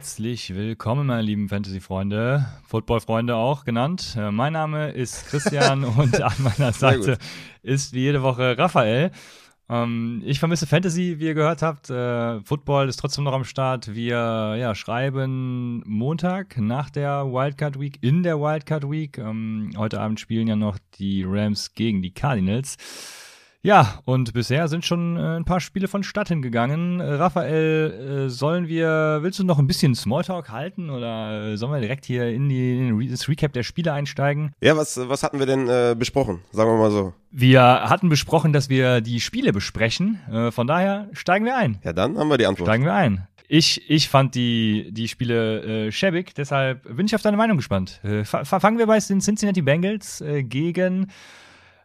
Herzlich willkommen, meine lieben Fantasy-Freunde, Football-Freunde auch genannt. Äh, mein Name ist Christian und an meiner Seite ist wie jede Woche Raphael. Ähm, ich vermisse Fantasy, wie ihr gehört habt. Äh, Football ist trotzdem noch am Start. Wir ja, schreiben Montag nach der Wildcard Week, in der Wildcard Week. Ähm, heute Abend spielen ja noch die Rams gegen die Cardinals. Ja, und bisher sind schon äh, ein paar Spiele vonstatten gegangen. Äh, Raphael, äh, sollen wir, willst du noch ein bisschen Smalltalk halten oder äh, sollen wir direkt hier in, die, in das Recap der Spiele einsteigen? Ja, was, was hatten wir denn besprochen? Sagen wir mal so. Wir hatten besprochen, dass wir die Spiele besprechen. Von daher steigen wir ein. Ja, dann haben wir die Antwort. Steigen wir ein. Ich, ich fand die, die Spiele äh, schäbig, deshalb bin ich auf deine Meinung gespannt. Äh, fangen wir bei den Cincinnati Bengals äh, gegen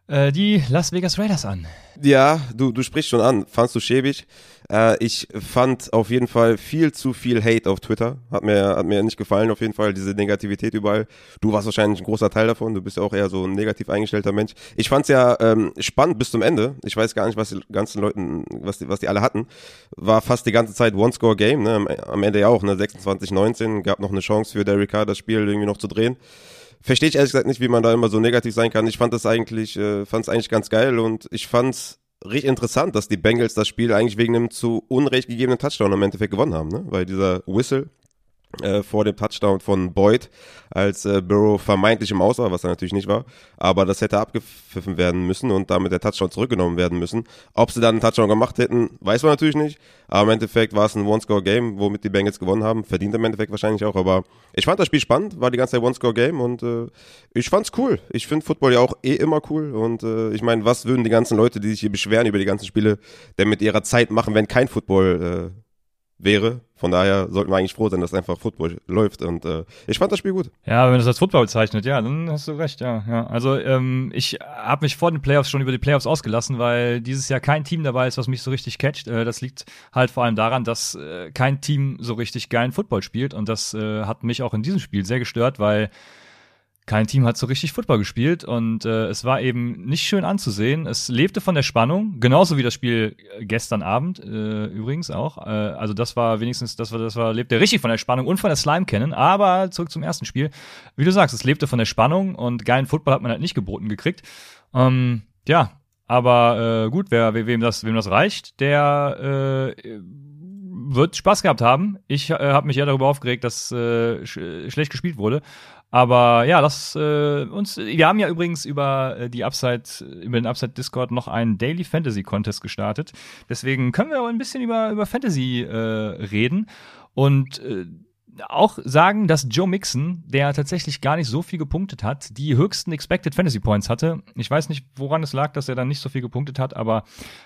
äh, die Las Vegas Raiders an. Ja, du, du sprichst schon an. Fandst du schäbig? Äh, ich fand auf jeden Fall viel zu viel Hate auf Twitter. Hat mir, hat mir nicht gefallen, auf jeden Fall, diese Negativität überall. Du warst wahrscheinlich ein großer Teil davon. Du bist ja auch eher so ein negativ eingestellter Mensch. Ich fand's ja ähm, spannend bis zum Ende. Ich weiß gar nicht, was die ganzen Leuten, was die, was die alle hatten. War fast die ganze Zeit One-Score-Game, ne? Am Ende ja auch, ne? 26-19. Gab noch eine Chance für Derek Carr, das Spiel irgendwie noch zu drehen verstehe ich ehrlich gesagt nicht, wie man da immer so negativ sein kann. Ich fand das eigentlich, äh, fand es eigentlich ganz geil und ich fand's richtig interessant, dass die Bengals das Spiel eigentlich wegen einem zu unrecht gegebenen Touchdown im Endeffekt gewonnen haben, ne? Weil dieser Whistle, äh, vor dem Touchdown von Boyd, als äh, Burrow vermeintlich im Aus war, was er natürlich nicht war. Aber das hätte abgepfiffen werden müssen und damit der Touchdown zurückgenommen werden müssen. Ob sie dann einen Touchdown gemacht hätten, weiß man natürlich nicht. Aber im Endeffekt war es ein One-Score-Game, womit die Bengals gewonnen haben. Verdient im Endeffekt wahrscheinlich auch. Aber ich fand das Spiel spannend, war die ganze Zeit One-Score-Game und äh, ich fand's cool. Ich finde Football ja auch eh immer cool. Und äh, ich meine, was würden die ganzen Leute, die sich hier beschweren über die ganzen Spiele, denn mit ihrer Zeit machen, wenn kein Football äh, wäre. Von daher sollten wir eigentlich froh sein, dass einfach Football läuft. Und äh, ich fand das Spiel gut. Ja, wenn das als Football bezeichnet, ja, dann hast du recht, ja. ja. Also ähm, ich habe mich vor den Playoffs schon über die Playoffs ausgelassen, weil dieses Jahr kein Team dabei ist, was mich so richtig catcht. Äh, das liegt halt vor allem daran, dass äh, kein Team so richtig geilen Football spielt. Und das äh, hat mich auch in diesem Spiel sehr gestört, weil kein Team hat so richtig Football gespielt und äh, es war eben nicht schön anzusehen. Es lebte von der Spannung, genauso wie das Spiel gestern Abend äh, übrigens auch. Äh, also das war wenigstens, das war, das war, lebte richtig von der Spannung und von der Slime kennen. Aber zurück zum ersten Spiel. Wie du sagst, es lebte von der Spannung und geilen Football hat man halt nicht geboten gekriegt. Ähm, ja, aber äh, gut, wer, wem das, wem das reicht, der äh, wird Spaß gehabt haben. Ich äh, habe mich ja darüber aufgeregt, dass äh, sch schlecht gespielt wurde. Aber ja, lass äh, uns. Wir haben ja übrigens über äh, die Upside, über den Upside Discord noch einen Daily Fantasy Contest gestartet. Deswegen können wir auch ein bisschen über, über Fantasy äh, reden. Und äh, auch sagen, dass Joe Mixon, der tatsächlich gar nicht so viel gepunktet hat, die höchsten Expected Fantasy Points hatte. Ich weiß nicht, woran es lag, dass er dann nicht so viel gepunktet hat, aber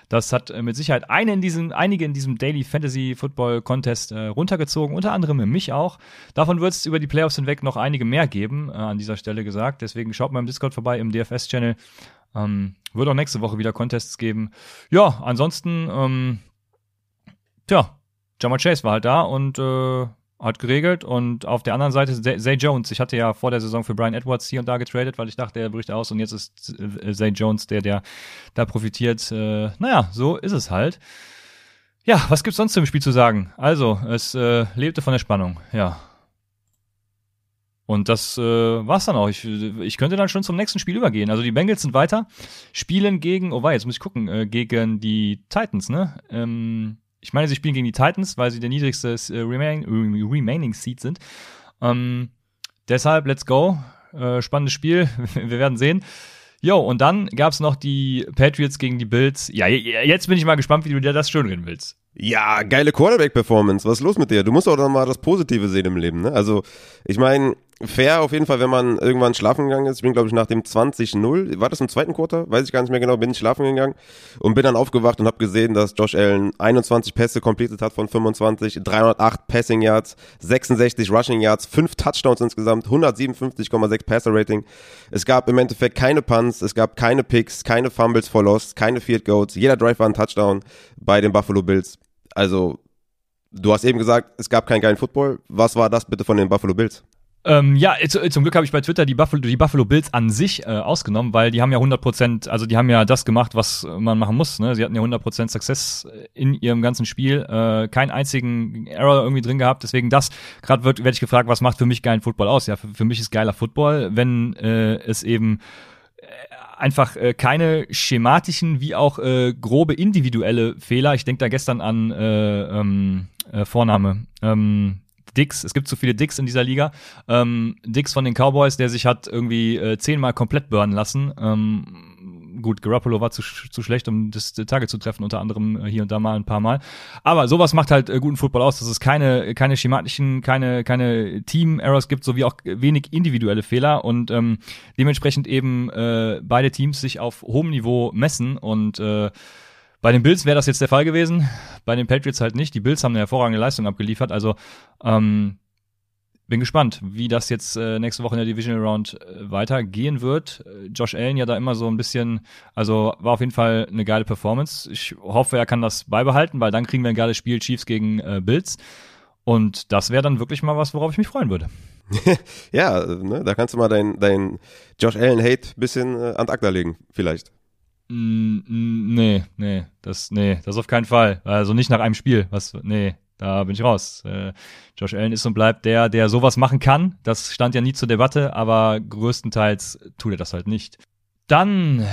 das hat äh, mit Sicherheit eine in diesem, einige in diesem Daily Fantasy Football Contest äh, runtergezogen, unter anderem mich auch. Davon wird es über die Playoffs hinweg noch einige mehr geben, äh, an dieser Stelle gesagt. Deswegen schaut mal im Discord vorbei, im DFS-Channel. Ähm, wird auch nächste Woche wieder Contests geben. Ja, ansonsten, ähm, tja, Jamal Chase war halt da und äh, hat geregelt und auf der anderen Seite Zay Jones. Ich hatte ja vor der Saison für Brian Edwards hier und da getradet, weil ich dachte, er bricht aus und jetzt ist äh, Zay Jones der, der da profitiert. Äh, naja, so ist es halt. Ja, was gibt's sonst zum Spiel zu sagen? Also, es äh, lebte von der Spannung, ja. Und das äh, war's dann auch. Ich, ich könnte dann schon zum nächsten Spiel übergehen. Also die Bengals sind weiter, spielen gegen, oh wei, jetzt muss ich gucken, äh, gegen die Titans, ne? Ähm, ich meine, sie spielen gegen die Titans, weil sie der niedrigste äh, remaining, remaining Seed sind. Ähm, deshalb, let's go. Äh, spannendes Spiel. Wir werden sehen. Jo, und dann gab's noch die Patriots gegen die Bills. Ja, jetzt bin ich mal gespannt, wie du dir das schön reden willst. Ja, geile Quarterback-Performance. Was ist los mit dir? Du musst auch dann mal das Positive sehen im Leben, ne? Also, ich meine, fair auf jeden Fall, wenn man irgendwann schlafen gegangen ist. Ich bin, glaube ich, nach dem 20-0, war das im zweiten Quarter? Weiß ich gar nicht mehr genau, bin ich schlafen gegangen und bin dann aufgewacht und habe gesehen, dass Josh Allen 21 Pässe completed hat von 25, 308 Passing Yards, 66 Rushing Yards, 5 Touchdowns insgesamt, 157,6 Passer Rating. Es gab im Endeffekt keine Punts, es gab keine Picks, keine Fumbles for Lost, keine Field Goals. Jeder Drive war ein Touchdown bei den Buffalo Bills. Also, du hast eben gesagt, es gab keinen geilen Football. Was war das bitte von den Buffalo Bills? Ähm, ja, zum Glück habe ich bei Twitter die Buffalo, die Buffalo Bills an sich äh, ausgenommen, weil die haben ja 100%, also die haben ja das gemacht, was man machen muss. Ne? Sie hatten ja 100% Success in ihrem ganzen Spiel, äh, keinen einzigen Error irgendwie drin gehabt. Deswegen das, gerade werde ich gefragt, was macht für mich geilen Football aus? Ja, für, für mich ist geiler Football, wenn äh, es eben äh, einfach äh, keine schematischen wie auch äh, grobe individuelle Fehler. Ich denke da gestern an äh, ähm, äh, Vorname. Ähm, Dix, es gibt zu viele Dix in dieser Liga. Ähm, Dix von den Cowboys, der sich hat irgendwie äh, zehnmal komplett burnen lassen. Ähm, gut, Garoppolo war zu, zu schlecht, um das Tage zu treffen, unter anderem äh, hier und da mal ein paar Mal. Aber sowas macht halt äh, guten Football aus, dass es keine, keine schematischen, keine, keine Team-Errors gibt, sowie auch wenig individuelle Fehler und ähm, dementsprechend eben äh, beide Teams sich auf hohem Niveau messen und äh, bei den Bills wäre das jetzt der Fall gewesen, bei den Patriots halt nicht. Die Bills haben eine hervorragende Leistung abgeliefert. Also ähm, bin gespannt, wie das jetzt äh, nächste Woche in der Divisional Round äh, weitergehen wird. Äh, Josh Allen ja da immer so ein bisschen, also war auf jeden Fall eine geile Performance. Ich hoffe, er kann das beibehalten, weil dann kriegen wir ein geiles Spiel Chiefs gegen äh, Bills. Und das wäre dann wirklich mal was, worauf ich mich freuen würde. ja, ne, da kannst du mal dein, dein Josh Allen Hate bisschen äh, an Akta legen, vielleicht. Mm, nee, nee, das, nee, das auf keinen Fall. Also nicht nach einem Spiel. Was, nee, da bin ich raus. Äh, Josh Allen ist und bleibt der, der sowas machen kann. Das stand ja nie zur Debatte, aber größtenteils tut er das halt nicht. Dann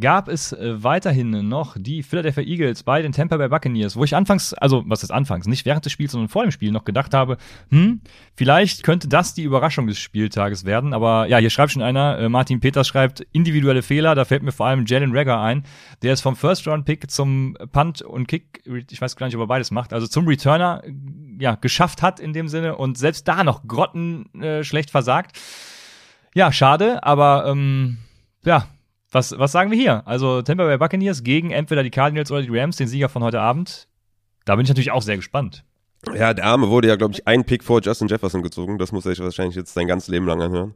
gab es äh, weiterhin noch die Philadelphia Eagles bei den Tampa Bay Buccaneers, wo ich anfangs, also was ist anfangs, nicht während des Spiels, sondern vor dem Spiel noch gedacht habe, hm, vielleicht könnte das die Überraschung des Spieltages werden, aber ja, hier schreibt schon einer, äh, Martin Peters schreibt, individuelle Fehler, da fällt mir vor allem Jalen Rager ein, der es vom First-Round-Pick zum Punt und Kick, ich weiß gar nicht, ob er beides macht, also zum Returner, ja, geschafft hat in dem Sinne und selbst da noch grotten äh, versagt. Ja, schade, aber ähm, ja, was, was sagen wir hier? Also Tampa Bay Buccaneers gegen entweder die Cardinals oder die Rams, den Sieger von heute Abend. Da bin ich natürlich auch sehr gespannt. Ja, der Arme wurde ja, glaube ich, ein Pick vor Justin Jefferson gezogen. Das muss er sich wahrscheinlich jetzt sein ganzes Leben lang anhören.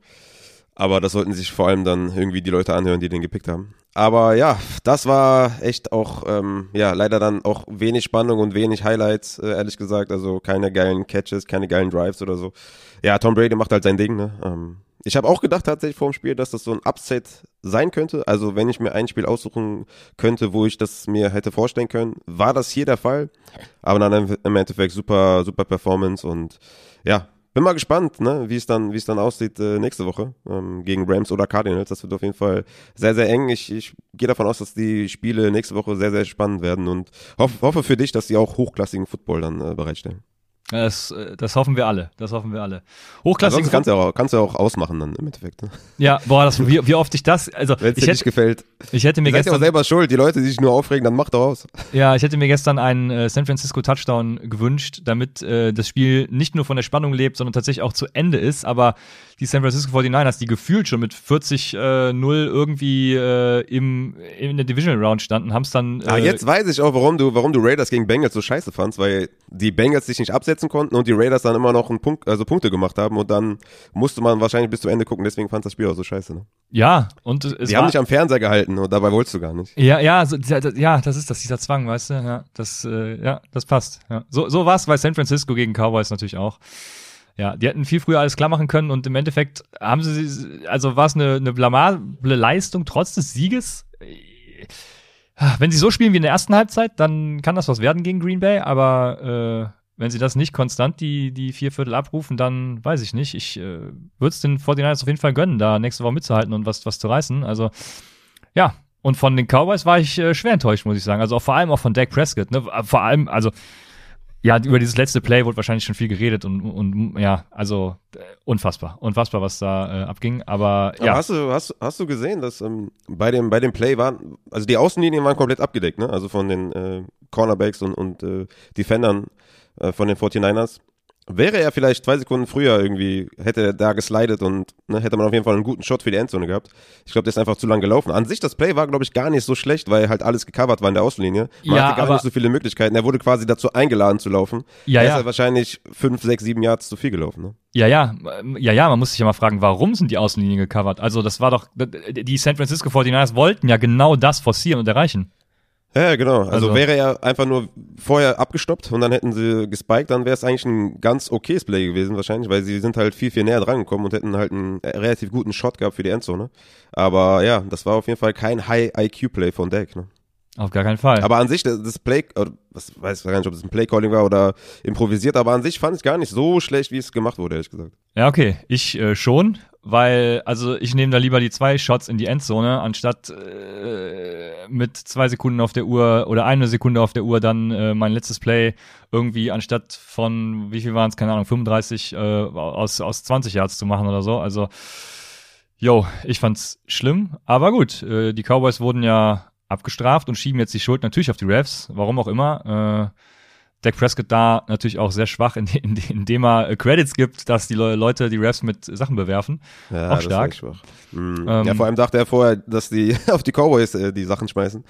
Aber das sollten sich vor allem dann irgendwie die Leute anhören, die den gepickt haben. Aber ja, das war echt auch, ähm, ja, leider dann auch wenig Spannung und wenig Highlights, äh, ehrlich gesagt. Also keine geilen Catches, keine geilen Drives oder so. Ja, Tom Brady macht halt sein Ding, ne? Ähm, ich habe auch gedacht tatsächlich vor dem Spiel, dass das so ein Upset sein könnte. Also wenn ich mir ein Spiel aussuchen könnte, wo ich das mir hätte vorstellen können, war das hier der Fall. Aber dann im Endeffekt super, super Performance und ja, bin mal gespannt, ne, wie es dann, wie es dann aussieht äh, nächste Woche ähm, gegen Rams oder Cardinals. Das wird auf jeden Fall sehr, sehr eng. Ich, ich gehe davon aus, dass die Spiele nächste Woche sehr, sehr spannend werden und hoff, hoffe für dich, dass die auch hochklassigen Football dann äh, bereitstellen. Das, äh, das hoffen wir alle. Das hoffen wir alle. Hochklassig. kannst du ja auch, kannst du auch ausmachen dann im Endeffekt. Ne? Ja, boah, das, wie, wie oft ich das, also. Wenn es dir nicht gefällt. Ich hätte mir du gestern. ja selber schuld. Die Leute, die sich nur aufregen, dann mach doch aus. Ja, ich hätte mir gestern einen äh, San Francisco Touchdown gewünscht, damit äh, das Spiel nicht nur von der Spannung lebt, sondern tatsächlich auch zu Ende ist. Aber die San Francisco 49ers, die gefühlt schon mit 40-0 äh, irgendwie äh, im, in der Divisional Round standen, haben es dann. Äh, ah, jetzt weiß ich auch, warum du, warum du Raiders gegen Bengals so scheiße fandst, weil die Bengals sich nicht absetzen konnten und die Raiders dann immer noch einen Punkt, also Punkte gemacht haben und dann musste man wahrscheinlich bis zu Ende gucken, deswegen fand das Spiel auch so scheiße. Ne? Ja, und es Die haben dich am Fernseher gehalten und dabei wolltest du gar nicht. Ja, ja, so, ja, das ist das, dieser Zwang, weißt du, ja, das, äh, ja, das passt. Ja. So, so war es bei San Francisco gegen Cowboys natürlich auch. Ja, die hätten viel früher alles klar machen können und im Endeffekt haben sie, also war es eine, eine blamable Leistung trotz des Sieges. Wenn sie so spielen wie in der ersten Halbzeit, dann kann das was werden gegen Green Bay, aber äh, wenn sie das nicht konstant die, die vier Viertel abrufen, dann weiß ich nicht. Ich äh, würde es den 49ers auf jeden Fall gönnen, da nächste Woche mitzuhalten und was, was zu reißen. Also, ja. Und von den Cowboys war ich äh, schwer enttäuscht, muss ich sagen. Also auch vor allem auch von Dak Prescott. Ne? Vor allem, also ja, über dieses letzte Play wurde wahrscheinlich schon viel geredet und, und ja, also äh, unfassbar, unfassbar, was da äh, abging. Aber ja. Aber hast du, hast, hast du gesehen, dass ähm, bei dem bei dem Play waren, also die Außenlinien waren komplett abgedeckt, ne? Also von den äh, Cornerbacks und und äh, Defendern äh, von den 49ers. Wäre er vielleicht zwei Sekunden früher irgendwie, hätte er da geslidet und ne, hätte man auf jeden Fall einen guten Shot für die Endzone gehabt. Ich glaube, der ist einfach zu lang gelaufen. An sich, das Play war, glaube ich, gar nicht so schlecht, weil halt alles gecovert war in der Außenlinie. Man ja, hatte gar nicht so viele Möglichkeiten. Er wurde quasi dazu eingeladen zu laufen. Ja, er ist ja. halt wahrscheinlich fünf, sechs, sieben Yards zu viel gelaufen. Ne? Ja, ja, ja, ja, man muss sich ja mal fragen, warum sind die Außenlinien gecovert? Also das war doch, die San Francisco 49ers wollten ja genau das forcieren und erreichen. Ja, genau. Also, Also- wäre er einfach nur vorher abgestoppt und dann hätten sie gespiked, dann wäre es eigentlich ein ganz okayes Play gewesen wahrscheinlich, weil sie sind halt viel, viel näher dran gekommen und hätten halt einen äh, relativ guten Shot gehabt für die Endzone. Aber ja, das war auf jeden Fall kein High-IQ-Play von Dak. Ne? Auf gar keinen Fall. Aber an sich, das Play, oder was weiß ich gar nicht, ob das ein Play-Calling war oder improvisiert, aber an sich fand ich gar nicht so schlecht, wie es gemacht wurde, ehrlich gesagt. Ja, okay. Ich äh, schon, weil, also ich nehme da lieber die zwei Shots in die Endzone, anstatt äh, mit zwei Sekunden auf der Uhr oder eine Sekunde auf der Uhr dann äh, mein letztes Play irgendwie anstatt von, wie viel waren es, keine Ahnung, 35 äh, aus, aus 20 Yards zu machen oder so. Also, yo, ich fand's schlimm, aber gut. Äh, die Cowboys wurden ja abgestraft und schieben jetzt die Schuld natürlich auf die Refs, warum auch immer. Äh, Dak Prescott da natürlich auch sehr schwach, in, in, indem er äh, Credits gibt, dass die Le Leute die Refs mit Sachen bewerfen. Ja, Auch stark. Mhm. Ähm, ja, vor allem dachte er vorher, dass die auf die Cowboys äh, die Sachen schmeißen.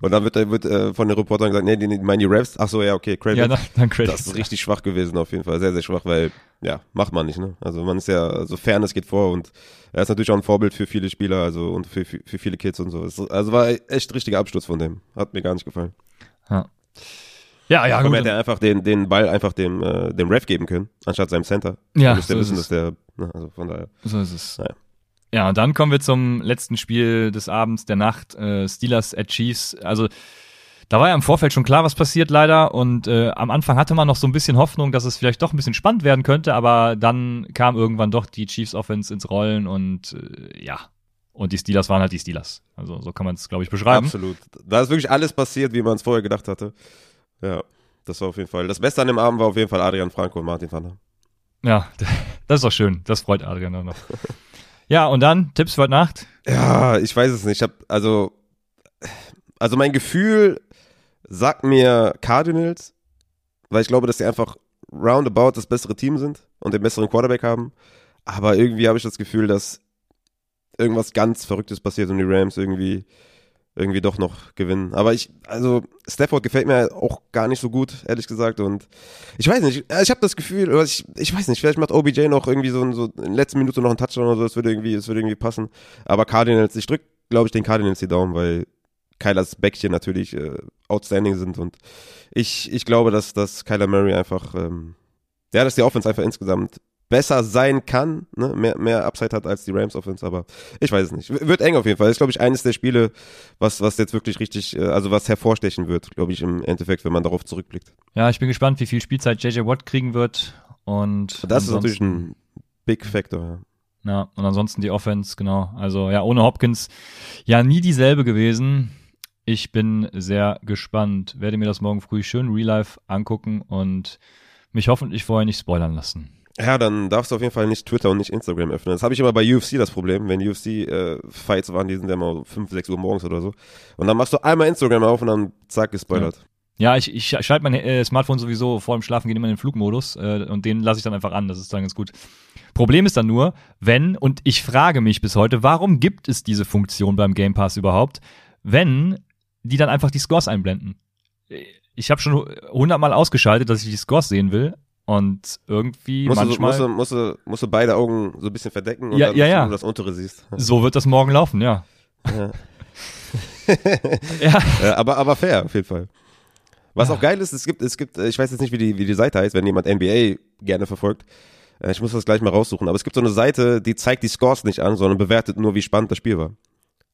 Und dann wird, wird äh, von den Reportern gesagt, nee, die, die meinen die Refs. Ach so, ja, okay, Credit. Ja, dann, dann Credits. das ist richtig schwach gewesen auf jeden Fall. Sehr, sehr schwach, weil, ja, macht man nicht, ne? Also man ist ja, so Fairness geht vor und er ist natürlich auch ein Vorbild für viele Spieler, also und für, für, für viele Kids und so. Also war echt richtiger Absturz von dem. Hat mir gar nicht gefallen. Ja, ja, ja Aber gut. hätte er einfach den, den Ball einfach dem, äh, dem Ref geben können, anstatt seinem Center. Ja, müsste so wissen, dass der, ne, also von daher. So ist es. Naja. Ja, und dann kommen wir zum letzten Spiel des Abends, der Nacht, äh, Steelers at Chiefs. Also da war ja im Vorfeld schon klar, was passiert leider. Und äh, am Anfang hatte man noch so ein bisschen Hoffnung, dass es vielleicht doch ein bisschen spannend werden könnte, aber dann kam irgendwann doch die Chiefs Offense ins Rollen und äh, ja. Und die Steelers waren halt die Steelers. Also so kann man es, glaube ich, beschreiben. Absolut. Da ist wirklich alles passiert, wie man es vorher gedacht hatte. Ja, das war auf jeden Fall. Das Beste an dem Abend war auf jeden Fall Adrian Franco und Martin van der. Ja, das ist doch schön. Das freut Adrian auch noch. Ja, und dann Tipps für heute Nacht. Ja, ich weiß es nicht. Ich hab, also, also mein Gefühl sagt mir Cardinals, weil ich glaube, dass sie einfach roundabout das bessere Team sind und den besseren Quarterback haben. Aber irgendwie habe ich das Gefühl, dass irgendwas ganz Verrücktes passiert und die Rams irgendwie irgendwie doch noch gewinnen. Aber ich, also Stafford gefällt mir auch gar nicht so gut, ehrlich gesagt. Und ich weiß nicht, ich habe das Gefühl, oder ich, ich weiß nicht, vielleicht macht OBJ noch irgendwie so, so in der letzten Minute noch einen Touchdown oder so, das würde irgendwie, das würde irgendwie passen. Aber Cardinals, ich drück, glaube ich, den Cardinals die Daumen, weil Kylers Bäckchen natürlich äh, outstanding sind und ich, ich glaube, dass, dass Kyler Murray einfach, ähm, ja, dass die Offense einfach insgesamt besser sein kann, ne? mehr, mehr Upside hat als die Rams Offense, aber ich weiß es nicht. Wird eng auf jeden Fall. Das ist, glaube ich, eines der Spiele, was, was jetzt wirklich richtig, äh, also was hervorstechen wird, glaube ich, im Endeffekt, wenn man darauf zurückblickt. Ja, ich bin gespannt, wie viel Spielzeit JJ Watt kriegen wird. Und Das ist natürlich ein Big Factor, ja. Ja, und ansonsten die Offense, genau. Also ja, ohne Hopkins ja nie dieselbe gewesen. Ich bin sehr gespannt. Werde mir das morgen früh schön real life angucken und mich hoffentlich vorher nicht spoilern lassen. Ja, dann darfst du auf jeden Fall nicht Twitter und nicht Instagram öffnen. Das habe ich immer bei UFC das Problem, wenn UFC-Fights waren, die sind ja immer um 5, 6 Uhr morgens oder so. Und dann machst du einmal Instagram auf und dann zack, gespoilert. Ja, ich, ich schalte mein äh, Smartphone sowieso vor dem Schlafen gehen immer in den Flugmodus äh, und den lasse ich dann einfach an. Das ist dann ganz gut. Problem ist dann nur, wenn, und ich frage mich bis heute, warum gibt es diese Funktion beim Game Pass überhaupt, wenn die dann einfach die Scores einblenden? Ich habe schon hundertmal ausgeschaltet, dass ich die Scores sehen will und irgendwie Musst du, manchmal. musst, du, musst, du, musst du beide Augen so ein bisschen verdecken und Ja, dann ja, du ja. nur das untere siehst. so wird das morgen laufen, ja. Ja. ja. Aber, aber fair, auf jeden Fall. Was auch geil ist, es gibt, es gibt, äh, ich weiß jetzt nicht, wie die, wie die Seite heißt, wenn jemand NBA gerne verfolgt. Äh, Ich muss das gleich mal raussuchen. Aber es gibt so eine Seite, die zeigt die Scores nicht an, sondern bewertet nur, wie spannend das Spiel war.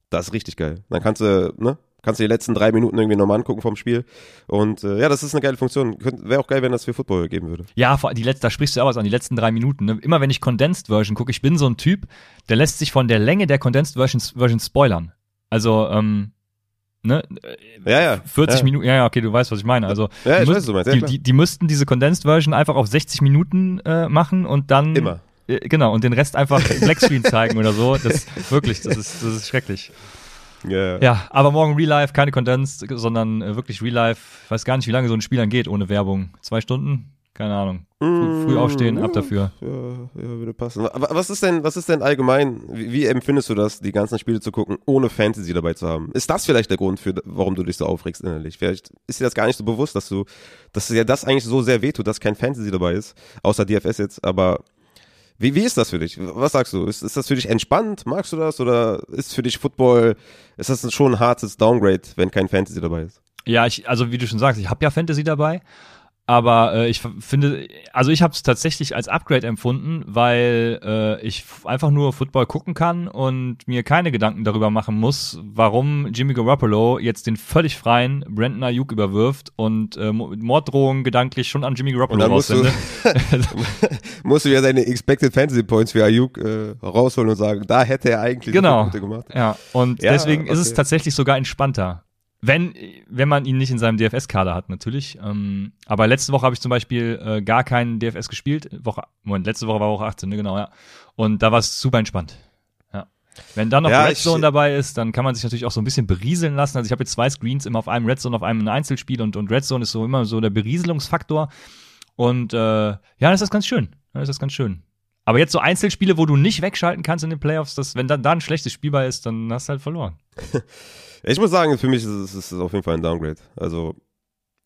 Das ist richtig geil. Dann kannst du, ne? Kannst du die letzten drei Minuten irgendwie nochmal angucken vom Spiel. Und äh, ja, das ist eine geile Funktion. Wäre auch geil, wenn das für Football geben würde. Ja, die letzte, da sprichst du auch was an, die letzten drei Minuten. Ne? Immer wenn ich Condensed Version gucke, ich bin so ein Typ, der lässt sich von der Länge der Condensed Version, Version spoilern. Also, ähm, ne, Ja, ja. 40 ja. Minuten, ja, ja, okay, du weißt, was ich meine. Also, Ja, die, ich weiß, meinst. Ja, die, die, die müssten diese Condensed Version einfach auf 60 Minuten äh, machen und dann. Immer. Äh, genau, und den Rest einfach Blackscreen zeigen oder so. Das, wirklich, das ist, das ist schrecklich. Ja. Ja, aber morgen Real Life, keine Condensed, sondern äh, wirklich Real Life. Ich weiß gar nicht, wie lange so ein Spiel dann geht ohne Werbung. Zwei Stunden? Keine Ahnung. Früh, früh aufstehen, ab dafür. Ja, ja, würde passen. Aber was ist denn, was ist denn allgemein, wie, wie empfindest du das, die ganzen Spiele zu gucken, ohne Fantasy dabei zu haben? Ist das vielleicht der Grund, für, warum du dich so aufregst innerlich? Vielleicht ist dir das gar nicht so bewusst, dass du, dass dir das eigentlich so sehr wehtut, dass kein Fantasy dabei ist, außer DFS jetzt, aber wie, wie ist das für dich? Was sagst du? Ist, ist das für dich entspannt? Magst du das? Oder ist für dich Football, ist das schon ein hartes Downgrade, wenn kein Fantasy dabei ist? Ja, ich, also wie du schon sagst, ich habe ja Fantasy dabei. Aber äh, ich finde, also ich habe es tatsächlich als Upgrade empfunden, weil äh, ich einfach nur Football gucken kann und mir keine Gedanken darüber machen muss, warum Jimmy Garoppolo jetzt den völlig freien Brandon Ayuk überwirft und äh, Morddrohungen gedanklich schon an Jimmy Garoppolo musst du, musst du ja deine Expected Fantasy Points für Ayuk äh, rausholen und sagen, da hätte er eigentlich genau. gute gemacht. Ja, und ja, deswegen okay. ist es tatsächlich sogar entspannter. Wenn, wenn man ihn nicht in seinem DFS-Kader hat, natürlich. Ähm, aber letzte Woche habe ich zum Beispiel äh, gar keinen DFS gespielt. Woche, Moment, letzte Woche war Woche 18, ne, genau, ja. Und da war es super entspannt. Ja. Wenn dann noch ja, Red Zone dabei ist, dann kann man sich natürlich auch so ein bisschen berieseln lassen. Also ich habe jetzt zwei Screens immer auf einem Red Zone, auf einem Einzelspiel und, und Red Zone ist so immer so der Berieselungsfaktor. Und äh, ja, das ist ganz schön. Das ist ganz schön. Aber jetzt so Einzelspiele, wo du nicht wegschalten kannst in den Playoffs, dass, wenn dann da ein schlechtes Spiel bei ist, dann hast du halt verloren. Ich muss sagen, für mich ist es, auf jeden Fall ein Downgrade. Also,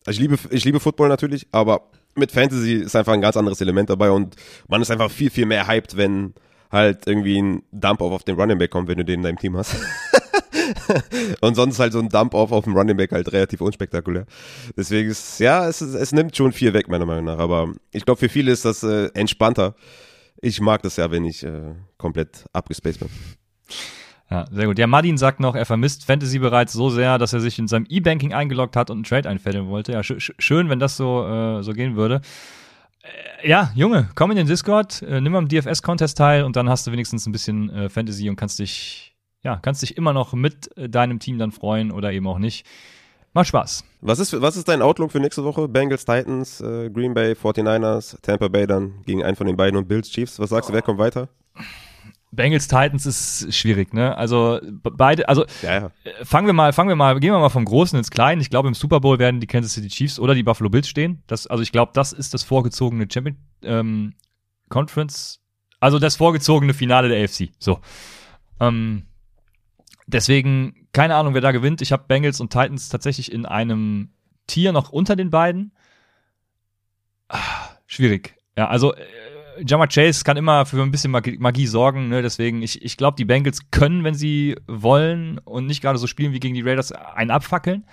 ich liebe, ich liebe Football natürlich, aber mit Fantasy ist einfach ein ganz anderes Element dabei und man ist einfach viel, viel mehr hyped, wenn halt irgendwie ein Dump-Off auf den Running Back kommt, wenn du den in deinem Team hast. und sonst halt so ein Dump-Off auf dem Running Back halt relativ unspektakulär. Deswegen ist, ja, es, es nimmt schon viel weg, meiner Meinung nach. Aber ich glaube, für viele ist das äh, entspannter. Ich mag das ja, wenn ich äh, komplett abgespaced bin. Ja, sehr gut. Ja, Madin sagt noch, er vermisst Fantasy bereits so sehr, dass er sich in seinem E-Banking eingeloggt hat und einen Trade einfädeln wollte. Ja, sch schön, wenn das so, äh, so gehen würde. Äh, ja, Junge, komm in den Discord, äh, nimm am DFS-Contest teil und dann hast du wenigstens ein bisschen äh, Fantasy und kannst dich, ja, kannst dich immer noch mit äh, deinem Team dann freuen oder eben auch nicht. Macht Spaß. Was ist, was ist dein Outlook für nächste Woche? Bengals, Titans, äh, Green Bay, 49ers, Tampa Bay dann gegen einen von den beiden und Bills, Chiefs. Was sagst du, wer kommt weiter? Bengals Titans ist schwierig, ne? Also beide, also ja, ja. Äh, fangen wir mal, fangen wir mal, gehen wir mal vom Großen ins Kleine. Ich glaube, im Super Bowl werden die Kansas City Chiefs oder die Buffalo Bills stehen. Das, also ich glaube, das ist das vorgezogene Champion ähm, Conference, also das vorgezogene Finale der AFC. So. Ähm, deswegen keine Ahnung, wer da gewinnt. Ich habe Bengals und Titans tatsächlich in einem Tier noch unter den beiden. Ah, schwierig. Ja, also äh, Jamar Chase kann immer für ein bisschen Magie, Magie sorgen, ne? deswegen, ich, ich glaube, die Bengals können, wenn sie wollen und nicht gerade so spielen wie gegen die Raiders, einen abfackeln.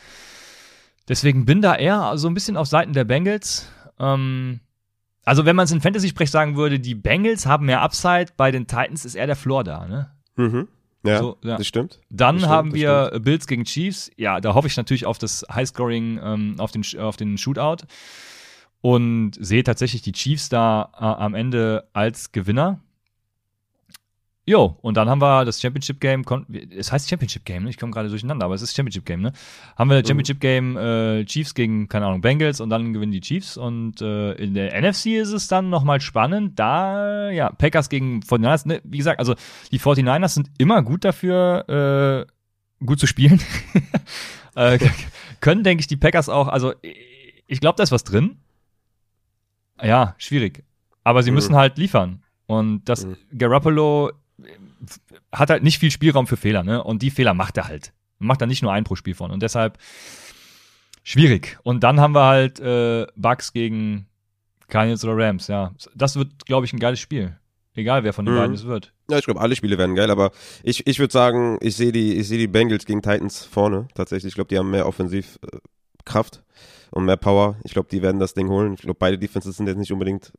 Deswegen bin da eher so ein bisschen auf Seiten der Bengals. Ähm, also, wenn man es in Fantasy-Sprech sagen würde, die Bengals haben mehr Upside, bei den Titans ist eher der Floor da, ne? Mhm. Ja, so, ja, das stimmt. Dann das haben stimmt, wir Bills gegen Chiefs. Ja, da hoffe ich natürlich auf das Highscoring, ähm, auf, den, auf den Shootout und sehe tatsächlich die Chiefs da äh, am Ende als Gewinner. Jo, und dann haben wir das Championship Game, es heißt Championship Game, ne? ich komme gerade durcheinander, aber es ist Championship Game, ne? Haben wir mhm. Championship Game äh, Chiefs gegen, keine Ahnung, Bengals und dann gewinnen die Chiefs und äh, in der NFC ist es dann nochmal spannend, da, ja, Packers gegen 49ers, ne? wie gesagt, also die 49ers sind immer gut dafür, äh, gut zu spielen. äh, können, denke ich, die Packers auch, also ich glaube, da ist was drin, ja, schwierig. Aber sie mhm. müssen halt liefern. Und das mhm. Garoppolo hat halt nicht viel Spielraum für Fehler, ne? Und die Fehler macht er halt. Macht er nicht nur ein pro Spiel von. Und deshalb schwierig. Und dann haben wir halt äh, Bucks gegen Cardinals oder Rams, ja. Das wird, glaube ich, ein geiles Spiel. Egal, wer von den mhm. beiden es wird. Ja, ich glaube, alle Spiele werden geil, aber ich, ich würde sagen, ich sehe die, ich sehe die Bengals gegen Titans vorne, tatsächlich. Ich glaube, die haben mehr Offensivkraft. Äh, und mehr Power. Ich glaube, die werden das Ding holen. Ich glaube, beide Defenses sind jetzt nicht unbedingt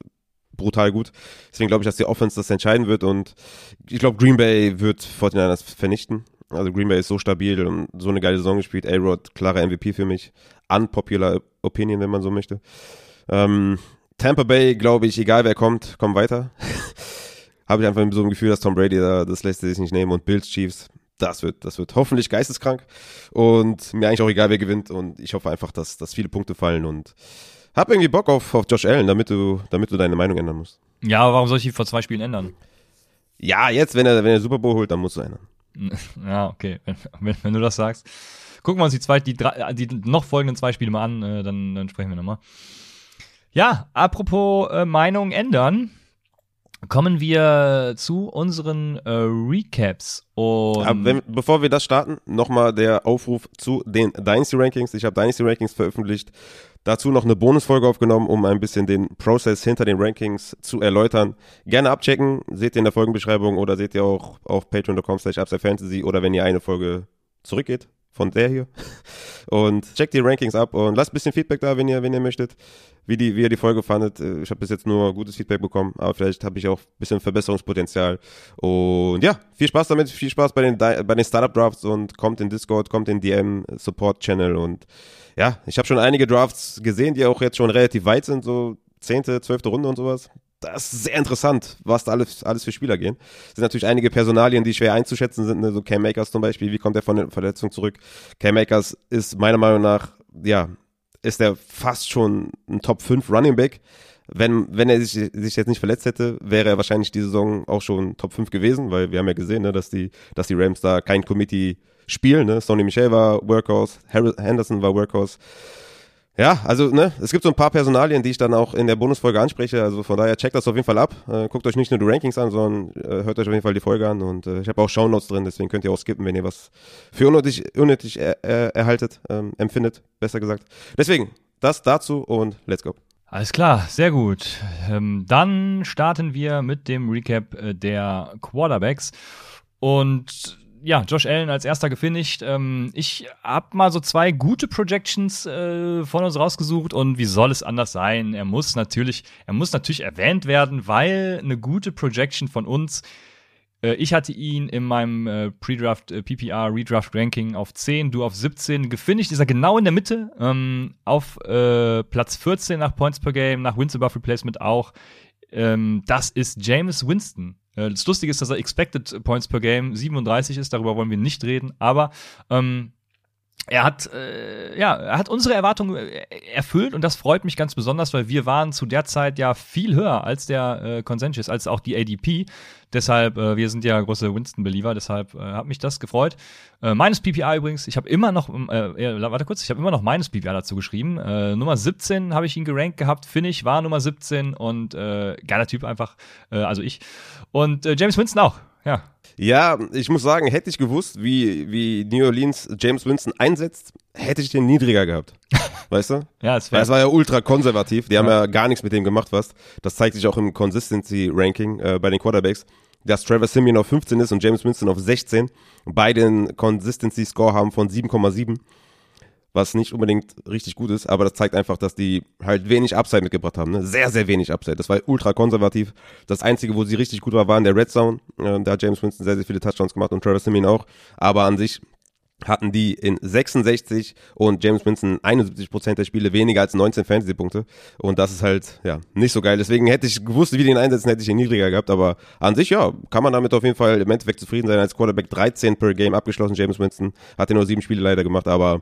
brutal gut. Deswegen glaube ich, dass die Offense das entscheiden wird und ich glaube, Green Bay wird 49ers vernichten. Also Green Bay ist so stabil und so eine geile Saison gespielt. A-Rod, klarer MVP für mich. Unpopular Opinion, wenn man so möchte. Ähm, Tampa Bay, glaube ich, egal wer kommt, kommt weiter. Habe ich einfach so ein Gefühl, dass Tom Brady da, das lässt er sich nicht nehmen und Bills Chiefs das wird, das wird hoffentlich geisteskrank und mir eigentlich auch egal, wer gewinnt und ich hoffe einfach, dass, dass viele Punkte fallen und hab irgendwie Bock auf, auf Josh Allen, damit du, damit du deine Meinung ändern musst. Ja, aber warum soll ich ihn vor zwei Spielen ändern? Ja, jetzt, wenn er, wenn er Super Bowl holt, dann musst du ändern. Ja, okay, wenn, wenn, wenn du das sagst. Gucken wir uns die, zwei, die, drei, die noch folgenden zwei Spiele mal an, äh, dann, dann sprechen wir nochmal. Ja, apropos äh, Meinung ändern kommen wir zu unseren äh, Recaps. Und wenn, bevor wir das starten, nochmal der Aufruf zu den Dynasty Rankings. Ich habe Dynasty Rankings veröffentlicht. Dazu noch eine Bonusfolge aufgenommen, um ein bisschen den Prozess hinter den Rankings zu erläutern. Gerne abchecken, seht ihr in der Folgenbeschreibung oder seht ihr auch auf patreon.com slash Fantasy oder wenn ihr eine Folge zurückgeht, von der hier. Und checkt die Rankings ab und lasst ein bisschen Feedback da, wenn ihr, wenn ihr möchtet, wie, die, wie ihr die Folge fandet. Äh, ich habe bis jetzt nur gutes Feedback bekommen, aber vielleicht habe ich auch ein bisschen Verbesserungspotenzial. Und ja, viel Spaß damit, viel Spaß bei den, bei den Startup-Drafts und kommt in Discord, kommt in DM Support Channel und ja, ich habe schon einige Drafts gesehen, die auch jetzt schon relativ weit sind, so zehnte, zwölfte Runde und sowas das ist sehr interessant, was da alles, alles für Spieler gehen. Es sind natürlich einige Personalien, die schwer einzuschätzen sind, ne? so Cam Makers zum Beispiel, wie kommt er von der Verletzung zurück? Cam Makers ist meiner Meinung nach, ja, ist er fast schon ein Top 5 Running Back. Wenn, wenn er sich, sich jetzt nicht verletzt hätte, wäre er wahrscheinlich diese Saison auch schon Top 5 gewesen, weil wir haben ja gesehen, ne, dass die, dass die Rams da kein Committee spielen. Ne? Sonny Michel war Workhorse, Henderson war Workhorse. Ja, also ne, es gibt so ein paar Personalien, die ich dann auch in der Bonusfolge anspreche. Also von daher checkt das auf jeden Fall ab. Äh, guckt euch nicht nur die Rankings an, sondern äh, hört euch auf jeden Fall die Folge an. Und äh, ich habe auch Shownotes drin, deswegen könnt ihr auch skippen, wenn ihr was für unnötig, unnötig er, er, erhaltet, ähm, empfindet, besser gesagt. Deswegen, das dazu und let's go. Alles klar, sehr gut. Ähm, dann starten wir mit dem Recap äh, der Quarterbacks. Und ja, Josh Allen als erster gefinisht. Ähm, ich habe mal so zwei gute Projections äh, von uns rausgesucht und wie soll es anders sein? Er muss natürlich, er muss natürlich erwähnt werden, weil eine gute Projection von uns äh, ich hatte ihn in meinem äh, Pre-Draft, äh, PPR, Redraft Ranking auf 10, du auf 17. Gefinisht ist er genau in der Mitte, ähm, auf äh, Platz 14 nach Points per Game, nach Wins above Replacement auch. Ähm, das ist James Winston. Das Lustige ist, dass er Expected Points per Game 37 ist, darüber wollen wir nicht reden, aber ähm, er hat, äh, ja, er hat unsere Erwartungen äh, erfüllt und das freut mich ganz besonders, weil wir waren zu der Zeit ja viel höher als der äh, Consensus, als auch die ADP. Deshalb, äh, wir sind ja große Winston-Believer, deshalb äh, hat mich das gefreut. Äh, meines PPI übrigens, ich habe immer noch, äh, warte kurz, ich habe immer noch meines PPI dazu geschrieben. Äh, Nummer 17 habe ich ihn gerankt gehabt, Finish war Nummer 17 und äh, geiler Typ einfach, äh, also ich. Und äh, James Winston auch, ja. Ja, ich muss sagen, hätte ich gewusst, wie, wie New Orleans James Winston einsetzt, hätte ich den niedriger gehabt. Weißt du? ja, das war ja ultra konservativ. Die ja. haben ja gar nichts mit dem gemacht fast. Das zeigt sich auch im Consistency Ranking äh, bei den Quarterbacks, dass Trevor Simeon auf 15 ist und James Winston auf 16. Beide einen Consistency Score haben von 7,7 was nicht unbedingt richtig gut ist, aber das zeigt einfach, dass die halt wenig Upside mitgebracht haben. Ne? Sehr, sehr wenig Upside. Das war ultra konservativ. Das Einzige, wo sie richtig gut war, war in der Red Zone. Äh, da hat James Winston sehr, sehr viele Touchdowns gemacht und Travis Simeon auch. Aber an sich hatten die in 66 und James Winston 71 Prozent der Spiele weniger als 19 Fantasy-Punkte. Und das ist halt, ja, nicht so geil. Deswegen hätte ich gewusst, wie die ihn einsetzen, hätte ich ihn niedriger gehabt. Aber an sich, ja, kann man damit auf jeden Fall im Endeffekt zufrieden sein. Als Quarterback 13 per Game abgeschlossen. James Winston hat ja nur sieben Spiele leider gemacht, aber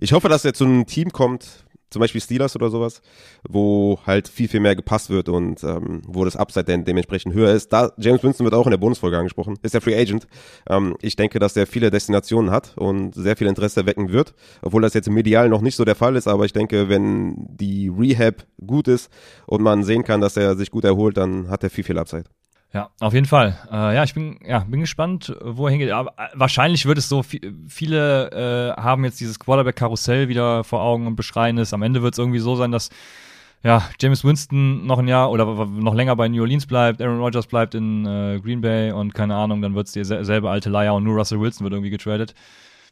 ich hoffe, dass er zu einem Team kommt, zum Beispiel Steelers oder sowas, wo halt viel, viel mehr gepasst wird und ähm, wo das Upside dann dementsprechend höher ist. Da James Winston wird auch in der Bundesfolge angesprochen, ist der Free Agent. Ähm, ich denke, dass er viele Destinationen hat und sehr viel Interesse wecken wird, obwohl das jetzt im Medial noch nicht so der Fall ist, aber ich denke, wenn die Rehab gut ist und man sehen kann, dass er sich gut erholt, dann hat er viel, viel Upside. Ja, auf jeden Fall. Äh, ja, ich bin, ja, bin gespannt, wo er hingeht. Aber äh, wahrscheinlich wird es so, viele äh, haben jetzt dieses Quarterback-Karussell wieder vor Augen und beschreien es. Am Ende wird es irgendwie so sein, dass ja, James Winston noch ein Jahr oder noch länger bei New Orleans bleibt, Aaron Rodgers bleibt in äh, Green Bay und keine Ahnung, dann wird es dieselbe alte Leier und nur Russell Wilson wird irgendwie getradet.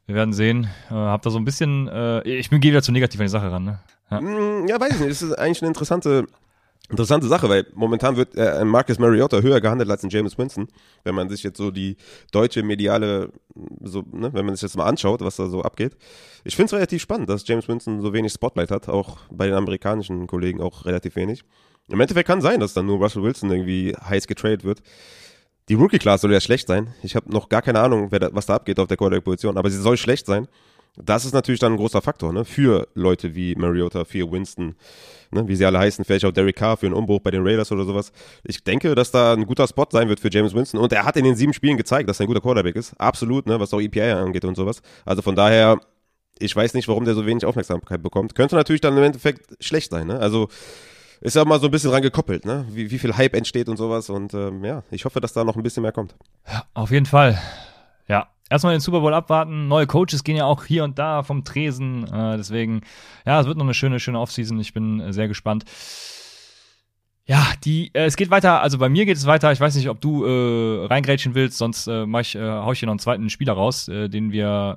Wir werden sehen. Äh, hab da so ein bisschen, äh, ich bin gehe wieder zu negativ an die Sache ran, ne? Ja. Mm, ja, weiß ich nicht. Das ist eigentlich eine interessante Interessante Sache, weil momentan wird äh, Marcus Mariota höher gehandelt als ein James Winston. Wenn man sich jetzt so die deutsche mediale, so, ne, wenn man sich das mal anschaut, was da so abgeht. Ich finde es relativ spannend, dass James Winston so wenig Spotlight hat, auch bei den amerikanischen Kollegen auch relativ wenig. Im Endeffekt kann sein, dass dann nur Russell Wilson irgendwie heiß getradet wird. Die Rookie-Class soll ja schlecht sein. Ich habe noch gar keine Ahnung, da, was da abgeht auf der Quarterback-Position, aber sie soll schlecht sein. Das ist natürlich dann ein großer Faktor, ne? Für Leute wie Mariota, für Winston, ne? wie sie alle heißen, vielleicht auch Derek Carr für einen Umbruch bei den Raiders oder sowas. Ich denke, dass da ein guter Spot sein wird für James Winston. Und er hat in den sieben Spielen gezeigt, dass er ein guter Quarterback ist. Absolut, ne? was auch EPA angeht und sowas. Also von daher, ich weiß nicht, warum der so wenig Aufmerksamkeit bekommt. Könnte natürlich dann im Endeffekt schlecht sein, ne? Also ist ja mal so ein bisschen dran gekoppelt, ne? Wie, wie viel Hype entsteht und sowas. Und ähm, ja, ich hoffe, dass da noch ein bisschen mehr kommt. Ja, auf jeden Fall. Erstmal den Super Bowl abwarten. Neue Coaches gehen ja auch hier und da vom Tresen. Äh, deswegen, ja, es wird noch eine schöne, schöne Offseason. Ich bin äh, sehr gespannt. Ja, die, äh, es geht weiter, also bei mir geht es weiter. Ich weiß nicht, ob du äh, reingrätschen willst, sonst äh, mach ich, äh, hau ich hier noch einen zweiten Spieler raus, äh, den wir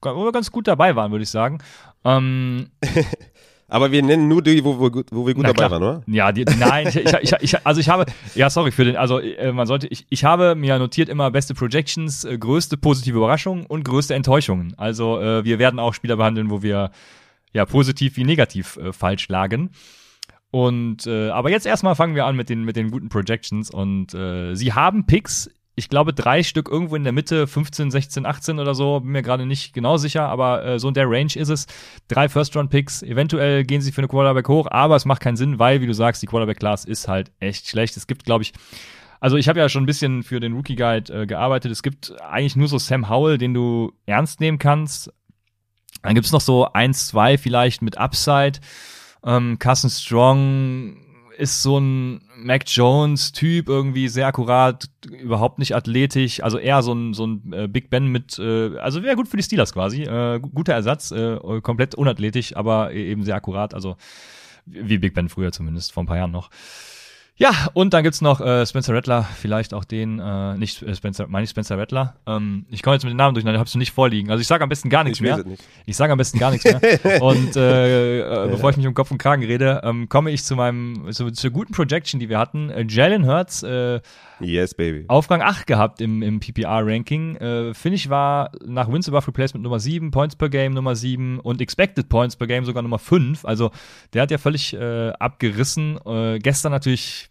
wo wir ganz gut dabei waren, würde ich sagen. Ähm, Aber wir nennen nur die, wo, wo, wo wir gut dabei waren, oder? Ja, die, nein, ich, ich, ich, also ich habe, ja, sorry für den, also äh, man sollte, ich, ich habe mir notiert immer beste Projections, äh, größte positive Überraschungen und größte Enttäuschungen. Also äh, wir werden auch Spieler behandeln, wo wir ja positiv wie negativ äh, falsch lagen. Und äh, aber jetzt erstmal fangen wir an mit den mit den guten Projections und äh, sie haben Picks ich glaube, drei Stück irgendwo in der Mitte, 15, 16, 18 oder so, bin mir gerade nicht genau sicher, aber äh, so in der Range ist es. Drei First-Round-Picks, eventuell gehen sie für eine Quarterback hoch, aber es macht keinen Sinn, weil, wie du sagst, die Quarterback-Class ist halt echt schlecht. Es gibt, glaube ich, also ich habe ja schon ein bisschen für den Rookie Guide äh, gearbeitet. Es gibt eigentlich nur so Sam Howell, den du ernst nehmen kannst. Dann gibt's noch so eins, zwei vielleicht mit Upside. Ähm, Carson Strong ist so ein Mac Jones-Typ, irgendwie sehr akkurat, überhaupt nicht athletisch, also eher so ein, so ein äh, Big Ben mit, äh, also wäre gut für die Steelers quasi, äh, guter Ersatz, äh, komplett unathletisch, aber e-, eben sehr akkurat, also wie Big Ben früher zumindest, vor ein paar Jahren noch. Ja, und dann gibt's noch äh, Spencer Rattler, vielleicht auch den, äh, nicht äh, Spencer, meine ich Spencer Rattler. Ähm, ich komme jetzt mit den Namen durcheinander, hab's du nicht vorliegen. Also ich sage am besten gar nichts ich mehr. Nicht. Ich sage am besten gar nichts mehr. und äh, äh, bevor ich mich um Kopf und Kragen rede, ähm, komme ich zu meinem, zu, zur guten Projection, die wir hatten. Äh, Jalen Hurts, äh, Yes, baby. Aufgang 8 gehabt im, im PPR-Ranking. Äh, Finish war nach Wins above Replacement Nummer 7, Points per Game Nummer 7 und Expected Points per Game sogar Nummer 5. Also der hat ja völlig äh, abgerissen. Äh, gestern natürlich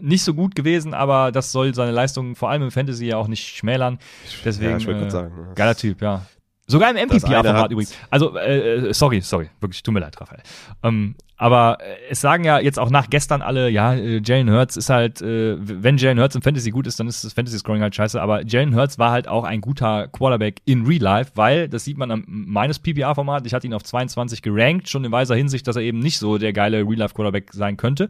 nicht so gut gewesen, aber das soll seine Leistung vor allem im Fantasy ja auch nicht schmälern. Deswegen, ja, ich äh, sagen, geiler Typ, ja. Sogar im MPPR-Format übrigens. Also, äh, sorry, sorry, wirklich, tut mir leid, Raphael. Ähm, aber äh, es sagen ja jetzt auch nach gestern alle, ja, äh, Jalen Hurts ist halt, äh, wenn Jalen Hurts im Fantasy gut ist, dann ist das Fantasy-Scoring halt scheiße. Aber Jalen Hurts war halt auch ein guter Quarterback in Real Life, weil, das sieht man am meines PPR-Format, ich hatte ihn auf 22 gerankt, schon in weiser Hinsicht, dass er eben nicht so der geile Real-Life-Quarterback sein könnte.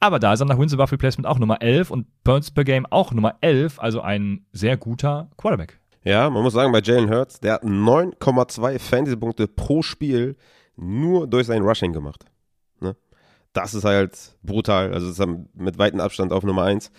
Aber da ist er nach Wins Above Replacement auch Nummer 11 und Points per Game auch Nummer 11, also ein sehr guter Quarterback. Ja, man muss sagen, bei Jalen Hurts, der hat 9,2 Fantasy-Punkte pro Spiel nur durch sein Rushing gemacht. Ne? Das ist halt brutal. Also ist mit weitem Abstand auf Nummer 1.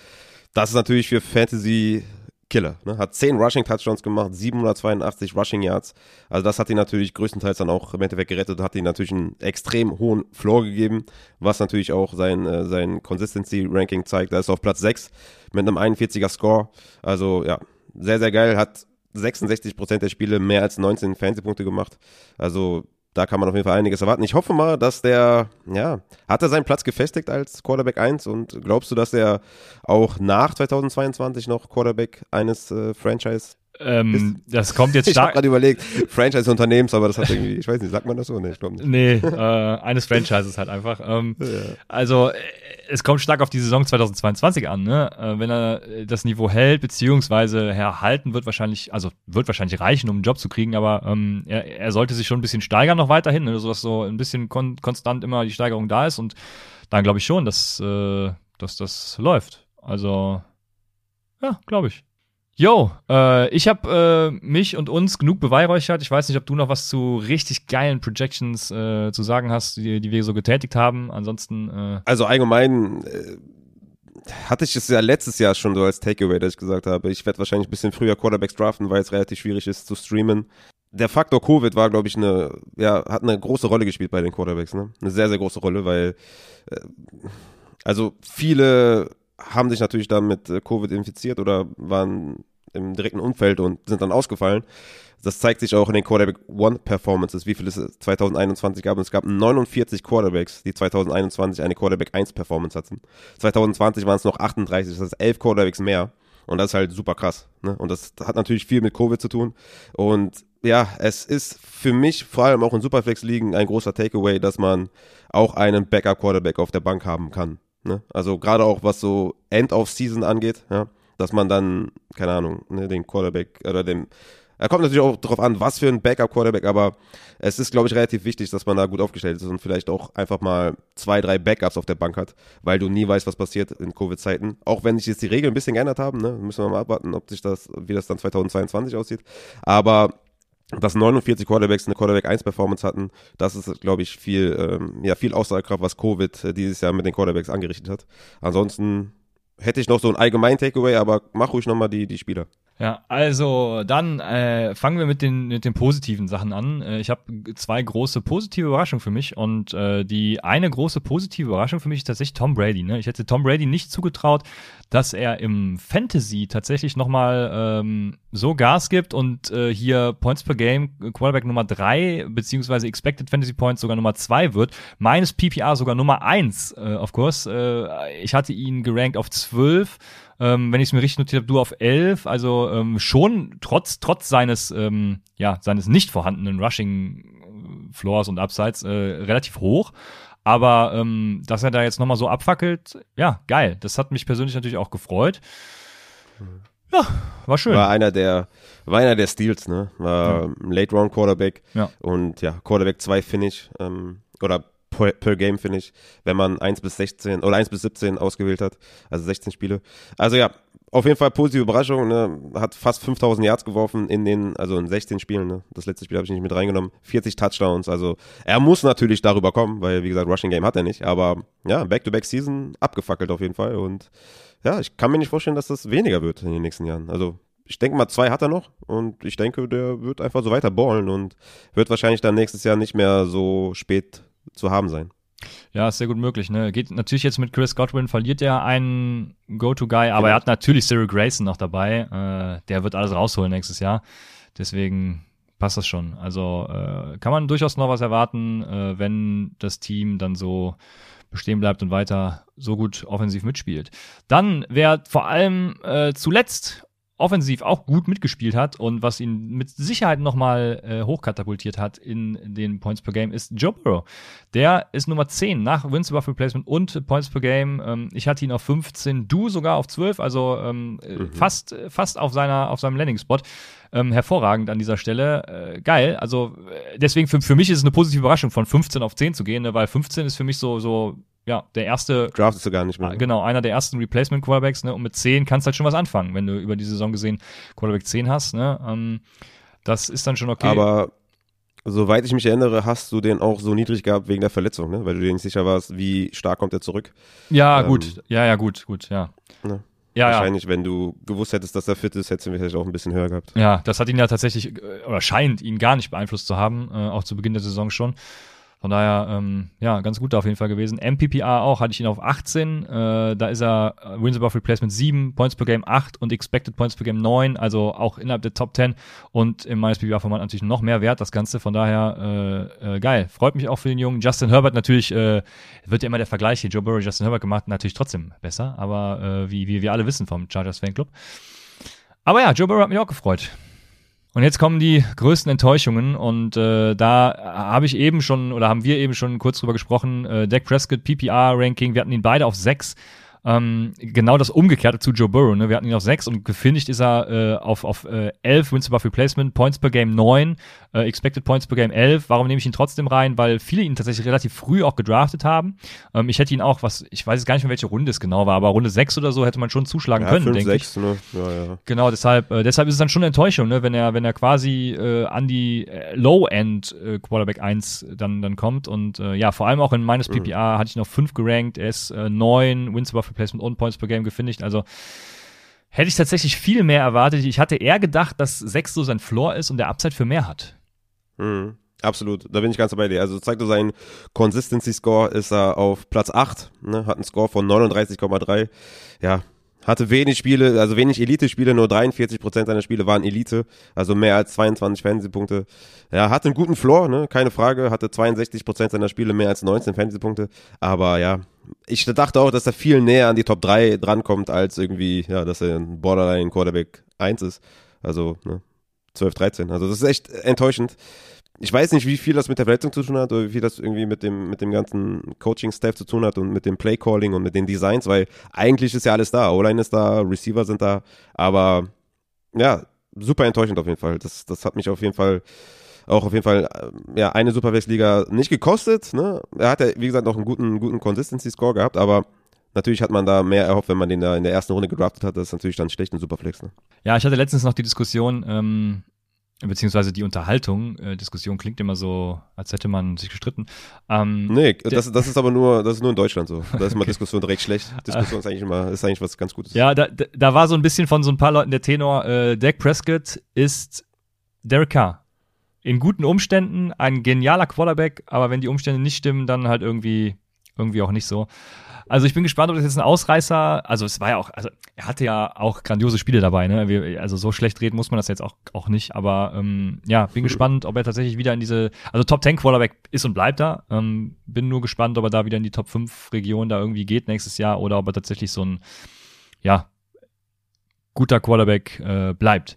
Das ist natürlich für Fantasy Killer. Ne? Hat 10 Rushing Touchdowns gemacht, 782 Rushing Yards. Also das hat ihn natürlich größtenteils dann auch im Endeffekt gerettet hat ihn natürlich einen extrem hohen Floor gegeben, was natürlich auch sein, äh, sein Consistency Ranking zeigt. Da ist er auf Platz 6 mit einem 41er Score. Also ja, sehr, sehr geil. Hat 66% der Spiele mehr als 19 Fantasy-Punkte gemacht. Also da kann man auf jeden Fall einiges erwarten. Ich hoffe mal, dass der, ja, hat er seinen Platz gefestigt als Quarterback 1 und glaubst du, dass er auch nach 2022 noch Quarterback eines äh, Franchise ähm, das kommt jetzt stark. Ich habe gerade überlegt, Franchise-Unternehmens, aber das hat irgendwie, ich weiß nicht, sagt man das so? Nee, ich glaube nicht. Nee, äh, eines Franchises halt einfach. Ähm, ja. Also, äh, es kommt stark auf die Saison 2022 an, ne? Äh, wenn er das Niveau hält, beziehungsweise erhalten wird wahrscheinlich, also wird wahrscheinlich reichen, um einen Job zu kriegen, aber ähm, er, er sollte sich schon ein bisschen steigern noch weiterhin, ne? sodass so ein bisschen kon konstant immer die Steigerung da ist und dann glaube ich schon, dass, äh, dass das läuft. Also, ja, glaube ich. Yo, äh, ich habe äh, mich und uns genug beweihräuchert. Ich weiß nicht, ob du noch was zu richtig geilen Projections äh, zu sagen hast, die, die wir so getätigt haben. Ansonsten. Äh also allgemein äh, hatte ich es ja letztes Jahr schon so als Takeaway, dass ich gesagt habe, ich werde wahrscheinlich ein bisschen früher Quarterbacks draften, weil es relativ schwierig ist zu streamen. Der Faktor Covid war, glaube ich, eine, ja, hat eine große Rolle gespielt bei den Quarterbacks, ne? Eine sehr, sehr große Rolle, weil äh, also viele haben sich natürlich dann mit Covid infiziert oder waren im direkten Umfeld und sind dann ausgefallen. Das zeigt sich auch in den Quarterback One Performances, wie viel es 2021 gab. Und es gab 49 Quarterbacks, die 2021 eine Quarterback 1 Performance hatten. 2020 waren es noch 38, das heißt 11 Quarterbacks mehr. Und das ist halt super krass. Ne? Und das hat natürlich viel mit Covid zu tun. Und ja, es ist für mich vor allem auch in Superflex-Ligen ein großer Takeaway, dass man auch einen Backup-Quarterback auf der Bank haben kann. Ne? Also gerade auch was so End of Season angeht, ja dass man dann, keine Ahnung, ne, den Quarterback oder dem er kommt natürlich auch darauf an, was für ein Backup-Quarterback, aber es ist, glaube ich, relativ wichtig, dass man da gut aufgestellt ist und vielleicht auch einfach mal zwei, drei Backups auf der Bank hat, weil du nie weißt, was passiert in Covid-Zeiten. Auch wenn sich jetzt die Regeln ein bisschen geändert haben, ne, müssen wir mal abwarten, ob sich das, wie das dann 2022 aussieht. Aber dass 49 Quarterbacks eine Quarterback 1 Performance hatten, das ist, glaube ich, viel, ähm, ja, viel Aussagekraft, was Covid äh, dieses Jahr mit den Quarterbacks angerichtet hat. Ansonsten hätte ich noch so ein allgemein Takeaway, aber mach ruhig nochmal die, die Spieler. Ja, also dann äh, fangen wir mit den, mit den positiven Sachen an. Äh, ich habe zwei große positive Überraschungen für mich und äh, die eine große positive Überraschung für mich ist tatsächlich Tom Brady. Ne? Ich hätte Tom Brady nicht zugetraut, dass er im Fantasy tatsächlich nochmal ähm, so Gas gibt und äh, hier Points per Game Quarterback Nummer drei beziehungsweise Expected Fantasy Points sogar Nummer zwei wird. Meines PPR sogar Nummer eins, äh, of course. Äh, ich hatte ihn gerankt auf zwölf ähm, wenn ich es mir richtig notiert habe, du auf 11, also ähm, schon trotz, trotz seines, ähm, ja, seines nicht vorhandenen Rushing äh, Floors und Upsides äh, relativ hoch. Aber ähm, dass er da jetzt nochmal so abfackelt, ja, geil. Das hat mich persönlich natürlich auch gefreut. Ja, war schön. War einer der, war einer der Steals, ne? War ja. Late Round Quarterback. Ja. Und ja, Quarterback 2 Finish. Ähm, oder per, per Game, finde ich, wenn man 1 bis 16 oder 1 bis 17 ausgewählt hat, also 16 Spiele. Also ja, auf jeden Fall positive Überraschung, ne? hat fast 5000 Yards geworfen in den, also in 16 Spielen, ne? das letzte Spiel habe ich nicht mit reingenommen, 40 Touchdowns, also er muss natürlich darüber kommen, weil wie gesagt, Rushing Game hat er nicht, aber ja, Back-to-Back-Season abgefackelt auf jeden Fall und ja, ich kann mir nicht vorstellen, dass das weniger wird in den nächsten Jahren, also ich denke mal, zwei hat er noch und ich denke, der wird einfach so weiter ballen und wird wahrscheinlich dann nächstes Jahr nicht mehr so spät zu haben sein. Ja, ist sehr gut möglich. Ne? Geht natürlich jetzt mit Chris Godwin, verliert er einen Go-To-Guy, aber genau. er hat natürlich Cyril Grayson noch dabei. Äh, der wird alles rausholen nächstes Jahr. Deswegen passt das schon. Also äh, kann man durchaus noch was erwarten, äh, wenn das Team dann so bestehen bleibt und weiter so gut offensiv mitspielt. Dann, wer vor allem äh, zuletzt offensiv auch gut mitgespielt hat und was ihn mit Sicherheit nochmal äh, hochkatapultiert hat in den Points per Game, ist Joe Burrow. Der ist Nummer 10 nach Wins above Replacement und Points per Game. Ähm, ich hatte ihn auf 15, du sogar auf 12, also ähm, äh, mhm. fast, fast auf, seiner, auf seinem Landing-Spot. Ähm, hervorragend an dieser Stelle. Äh, geil. Also äh, deswegen für, für mich ist es eine positive Überraschung, von 15 auf 10 zu gehen, ne, weil 15 ist für mich so, so ja, der erste. Draftest du gar nicht mehr. Ah, genau, einer der ersten Replacement Quarterbacks, ne? Und mit 10 kannst du halt schon was anfangen, wenn du über die Saison gesehen Quarterback 10 hast, ne? Ähm, das ist dann schon okay. Aber soweit ich mich erinnere, hast du den auch so niedrig gehabt wegen der Verletzung, ne? Weil du dir nicht sicher warst, wie stark kommt er zurück. Ja, ähm, gut. Ja, ja, gut, gut, ja. Ne? Ja, Wahrscheinlich, ja. wenn du gewusst hättest, dass er fit ist, hättest du vielleicht auch ein bisschen höher gehabt. Ja, das hat ihn ja tatsächlich, äh, oder scheint ihn gar nicht beeinflusst zu haben, äh, auch zu Beginn der Saison schon. Von daher, ähm, ja, ganz gut auf jeden Fall gewesen. MPPR auch, hatte ich ihn auf 18. Äh, da ist er äh, Wins above Replacement 7, Points per Game 8 und Expected Points per Game 9, also auch innerhalb der Top 10 und im meines PPR-Format natürlich noch mehr wert, das Ganze. Von daher, äh, äh, geil. Freut mich auch für den Jungen. Justin Herbert natürlich, äh, wird ja immer der Vergleich hier, Joe Burrow, Justin Herbert gemacht, natürlich trotzdem besser, aber äh, wie, wie wir alle wissen vom Chargers Fanclub. Aber ja, Joe Burrow hat mich auch gefreut. Und jetzt kommen die größten Enttäuschungen und äh, da habe ich eben schon oder haben wir eben schon kurz drüber gesprochen. Äh, Dak Prescott PPR Ranking, wir hatten ihn beide auf sechs. Ähm, genau das Umgekehrte zu Joe Burrow. Ne? Wir hatten ihn auf 6 und gefinisht ist er äh, auf, auf äh, 11 Wins above Replacement, Points per Game 9, äh, Expected Points per Game 11. Warum nehme ich ihn trotzdem rein? Weil viele ihn tatsächlich relativ früh auch gedraftet haben. Ähm, ich hätte ihn auch, was ich weiß jetzt gar nicht mehr, welche Runde es genau war, aber Runde 6 oder so hätte man schon zuschlagen ja, können, 5, denke 6, ich. Ne? Ja, ja. Genau, deshalb, äh, deshalb ist es dann schon eine Enttäuschung, ne? wenn er, wenn er quasi äh, an die äh, Low-End äh, Quarterback 1 dann, dann kommt. Und äh, ja, vor allem auch in meines mhm. PPA hatte ich noch 5 gerankt, er ist äh, 9 Wins above Replacement und Points per Game gefinisht. Also hätte ich tatsächlich viel mehr erwartet. Ich hatte eher gedacht, dass 6 so sein Floor ist und der Upside für mehr hat. Mhm. Absolut, da bin ich ganz bei dir. Also zeigt er seinen Consistency Score, ist er auf Platz 8, ne, hat einen Score von 39,3. Ja, hatte wenig Spiele, also wenig Elite-Spiele, nur 43 Prozent seiner Spiele waren Elite, also mehr als 22 Fantasy-Punkte. Ja, hatte einen guten Floor, ne, keine Frage, hatte 62 Prozent seiner Spiele mehr als 19 Fantasy-Punkte, aber ja, ich dachte auch, dass er viel näher an die Top 3 drankommt, als irgendwie, ja, dass er ein Borderline Quarterback 1 ist. Also, ne, 12, 13. Also, das ist echt enttäuschend ich weiß nicht, wie viel das mit der Verletzung zu tun hat oder wie viel das irgendwie mit dem, mit dem ganzen Coaching-Staff zu tun hat und mit dem Play-Calling und mit den Designs, weil eigentlich ist ja alles da. O-Line ist da, Receiver sind da, aber ja, super enttäuschend auf jeden Fall. Das, das hat mich auf jeden Fall auch auf jeden Fall äh, ja eine Superflex-Liga nicht gekostet. Ne? Er hat ja, wie gesagt, noch einen guten, guten Consistency-Score gehabt, aber Natürlich hat man da mehr erhofft, wenn man den da in der ersten Runde gedraftet hat. Das ist natürlich dann schlecht in Superflex. Ne? Ja, ich hatte letztens noch die Diskussion, ähm, beziehungsweise die Unterhaltung, äh, Diskussion klingt immer so, als hätte man sich gestritten. Ähm, nee, das, das ist aber nur, das ist nur in Deutschland so. Da ist immer okay. Diskussion direkt schlecht. Diskussion ist eigentlich immer, ist eigentlich was ganz Gutes. Ja, da, da war so ein bisschen von so ein paar Leuten der Tenor, äh, Dak Prescott ist Derek Carr. In guten Umständen ein genialer Quarterback, aber wenn die Umstände nicht stimmen, dann halt irgendwie, irgendwie auch nicht so. Also ich bin gespannt, ob das jetzt ein Ausreißer, also es war ja auch, also er hatte ja auch grandiose Spiele dabei, ne? Wir, also so schlecht reden muss man das jetzt auch, auch nicht, aber ähm, ja, bin gespannt, ob er tatsächlich wieder in diese, also Top 10 Quarterback ist und bleibt da. Ähm, bin nur gespannt, ob er da wieder in die Top 5 Region da irgendwie geht nächstes Jahr oder ob er tatsächlich so ein, ja, guter Quarterback äh, bleibt.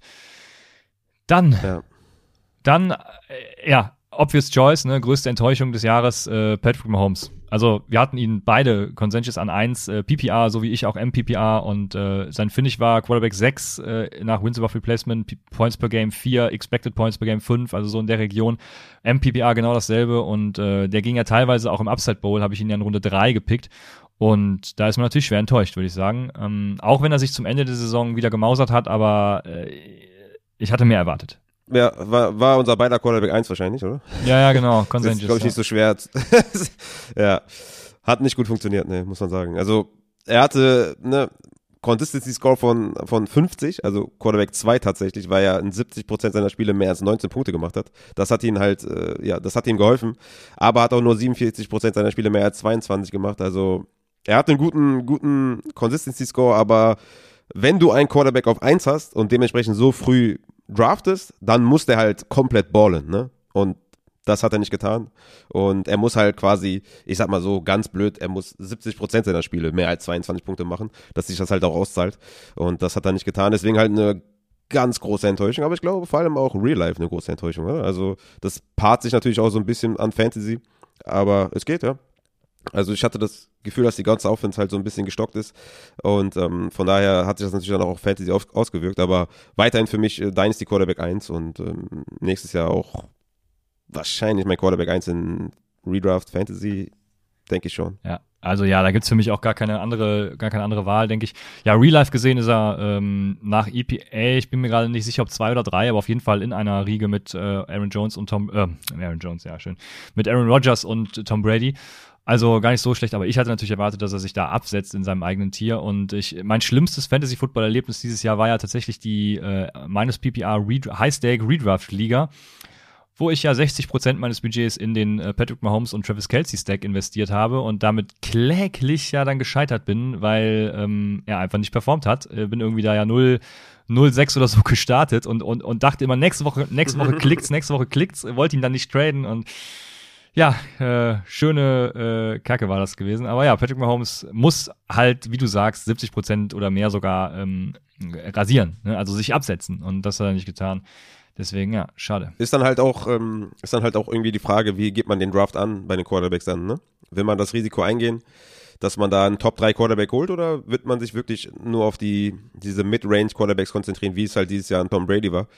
Dann, ja. dann, äh, ja, obvious choice, ne, größte Enttäuschung des Jahres, äh, Patrick Mahomes. Also wir hatten ihn beide Consensus an 1, äh, PPR, so wie ich auch MPPR und äh, sein Finish war Quarterback 6 äh, nach Wins above Replacement, P Points per Game 4, Expected Points per Game 5, also so in der Region. MPPR genau dasselbe und äh, der ging ja teilweise auch im Upside Bowl, habe ich ihn ja in Runde 3 gepickt und da ist man natürlich schwer enttäuscht, würde ich sagen. Ähm, auch wenn er sich zum Ende der Saison wieder gemausert hat, aber äh, ich hatte mehr erwartet. Ja, war, war unser beider Quarterback 1 wahrscheinlich, oder? Ja, ja, genau. Consensus. ist, glaube ich, nicht so schwer. ja. Hat nicht gut funktioniert, ne, muss man sagen. Also, er hatte, ne, Consistency Score von, von 50, also Quarterback 2 tatsächlich, weil er in 70% seiner Spiele mehr als 19 Punkte gemacht hat. Das hat ihn halt, äh, ja, das hat ihm geholfen. Aber hat auch nur 47% seiner Spiele mehr als 22 gemacht. Also, er hat einen guten, guten Consistency Score, aber wenn du einen Quarterback auf 1 hast und dementsprechend so früh draftest, dann muss der halt komplett ballen, ne? Und das hat er nicht getan. Und er muss halt quasi, ich sag mal so ganz blöd, er muss 70 Prozent seiner Spiele mehr als 22 Punkte machen, dass sich das halt auch auszahlt. Und das hat er nicht getan. Deswegen halt eine ganz große Enttäuschung. Aber ich glaube vor allem auch Real Life eine große Enttäuschung. Oder? Also das paart sich natürlich auch so ein bisschen an Fantasy. Aber es geht, ja. Also ich hatte das Gefühl, dass die ganze Offense halt so ein bisschen gestockt ist und ähm, von daher hat sich das natürlich dann auch auf Fantasy auf, ausgewirkt, aber weiterhin für mich äh, Dynasty Quarterback 1 und ähm, nächstes Jahr auch wahrscheinlich mein Quarterback 1 in Redraft Fantasy, denke ich schon. Ja, also ja, da gibt's für mich auch gar keine andere, gar keine andere Wahl, denke ich. Ja, Real Life gesehen ist er ähm, nach EPA, ich bin mir gerade nicht sicher, ob zwei oder drei, aber auf jeden Fall in einer Riege mit äh, Aaron Jones und Tom, äh, Aaron Jones, ja schön, mit Aaron Rodgers und Tom Brady. Also gar nicht so schlecht, aber ich hatte natürlich erwartet, dass er sich da absetzt in seinem eigenen Tier. Und ich, mein schlimmstes Fantasy-Football-Erlebnis dieses Jahr war ja tatsächlich die äh, minus PPR High-Stake Redraft-Liga, wo ich ja 60% meines Budgets in den äh, Patrick Mahomes und Travis Kelsey Stack investiert habe und damit kläglich ja dann gescheitert bin, weil ähm, er einfach nicht performt hat. Äh, bin irgendwie da ja 0 0-6 oder so gestartet und, und, und dachte immer, nächste Woche, nächste Woche klickt's, nächste Woche klickt's, wollte ihn dann nicht traden und ja, äh, schöne äh, Kacke war das gewesen. Aber ja, Patrick Mahomes muss halt, wie du sagst, 70 Prozent oder mehr sogar ähm, rasieren, ne? also sich absetzen. Und das hat er nicht getan. Deswegen, ja, schade. Ist dann halt auch, ähm, ist dann halt auch irgendwie die Frage, wie geht man den Draft an bei den Quarterbacks dann, ne? Will man das Risiko eingehen? dass man da einen Top 3 Quarterback holt oder wird man sich wirklich nur auf die, diese Mid-Range Quarterbacks konzentrieren, wie es halt dieses Jahr an Tom Brady war?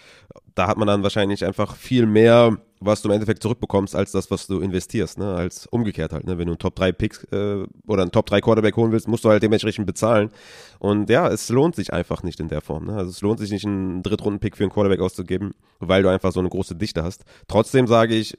Da hat man dann wahrscheinlich einfach viel mehr, was du im Endeffekt zurückbekommst, als das, was du investierst, ne? Als umgekehrt halt, ne? Wenn du einen Top 3 Picks äh, oder einen Top 3 Quarterback holen willst, musst du halt dementsprechend bezahlen. Und ja, es lohnt sich einfach nicht in der Form. Ne? Also es lohnt sich nicht, einen Drittrunden-Pick für einen Quarterback auszugeben, weil du einfach so eine große Dichte hast. Trotzdem sage ich,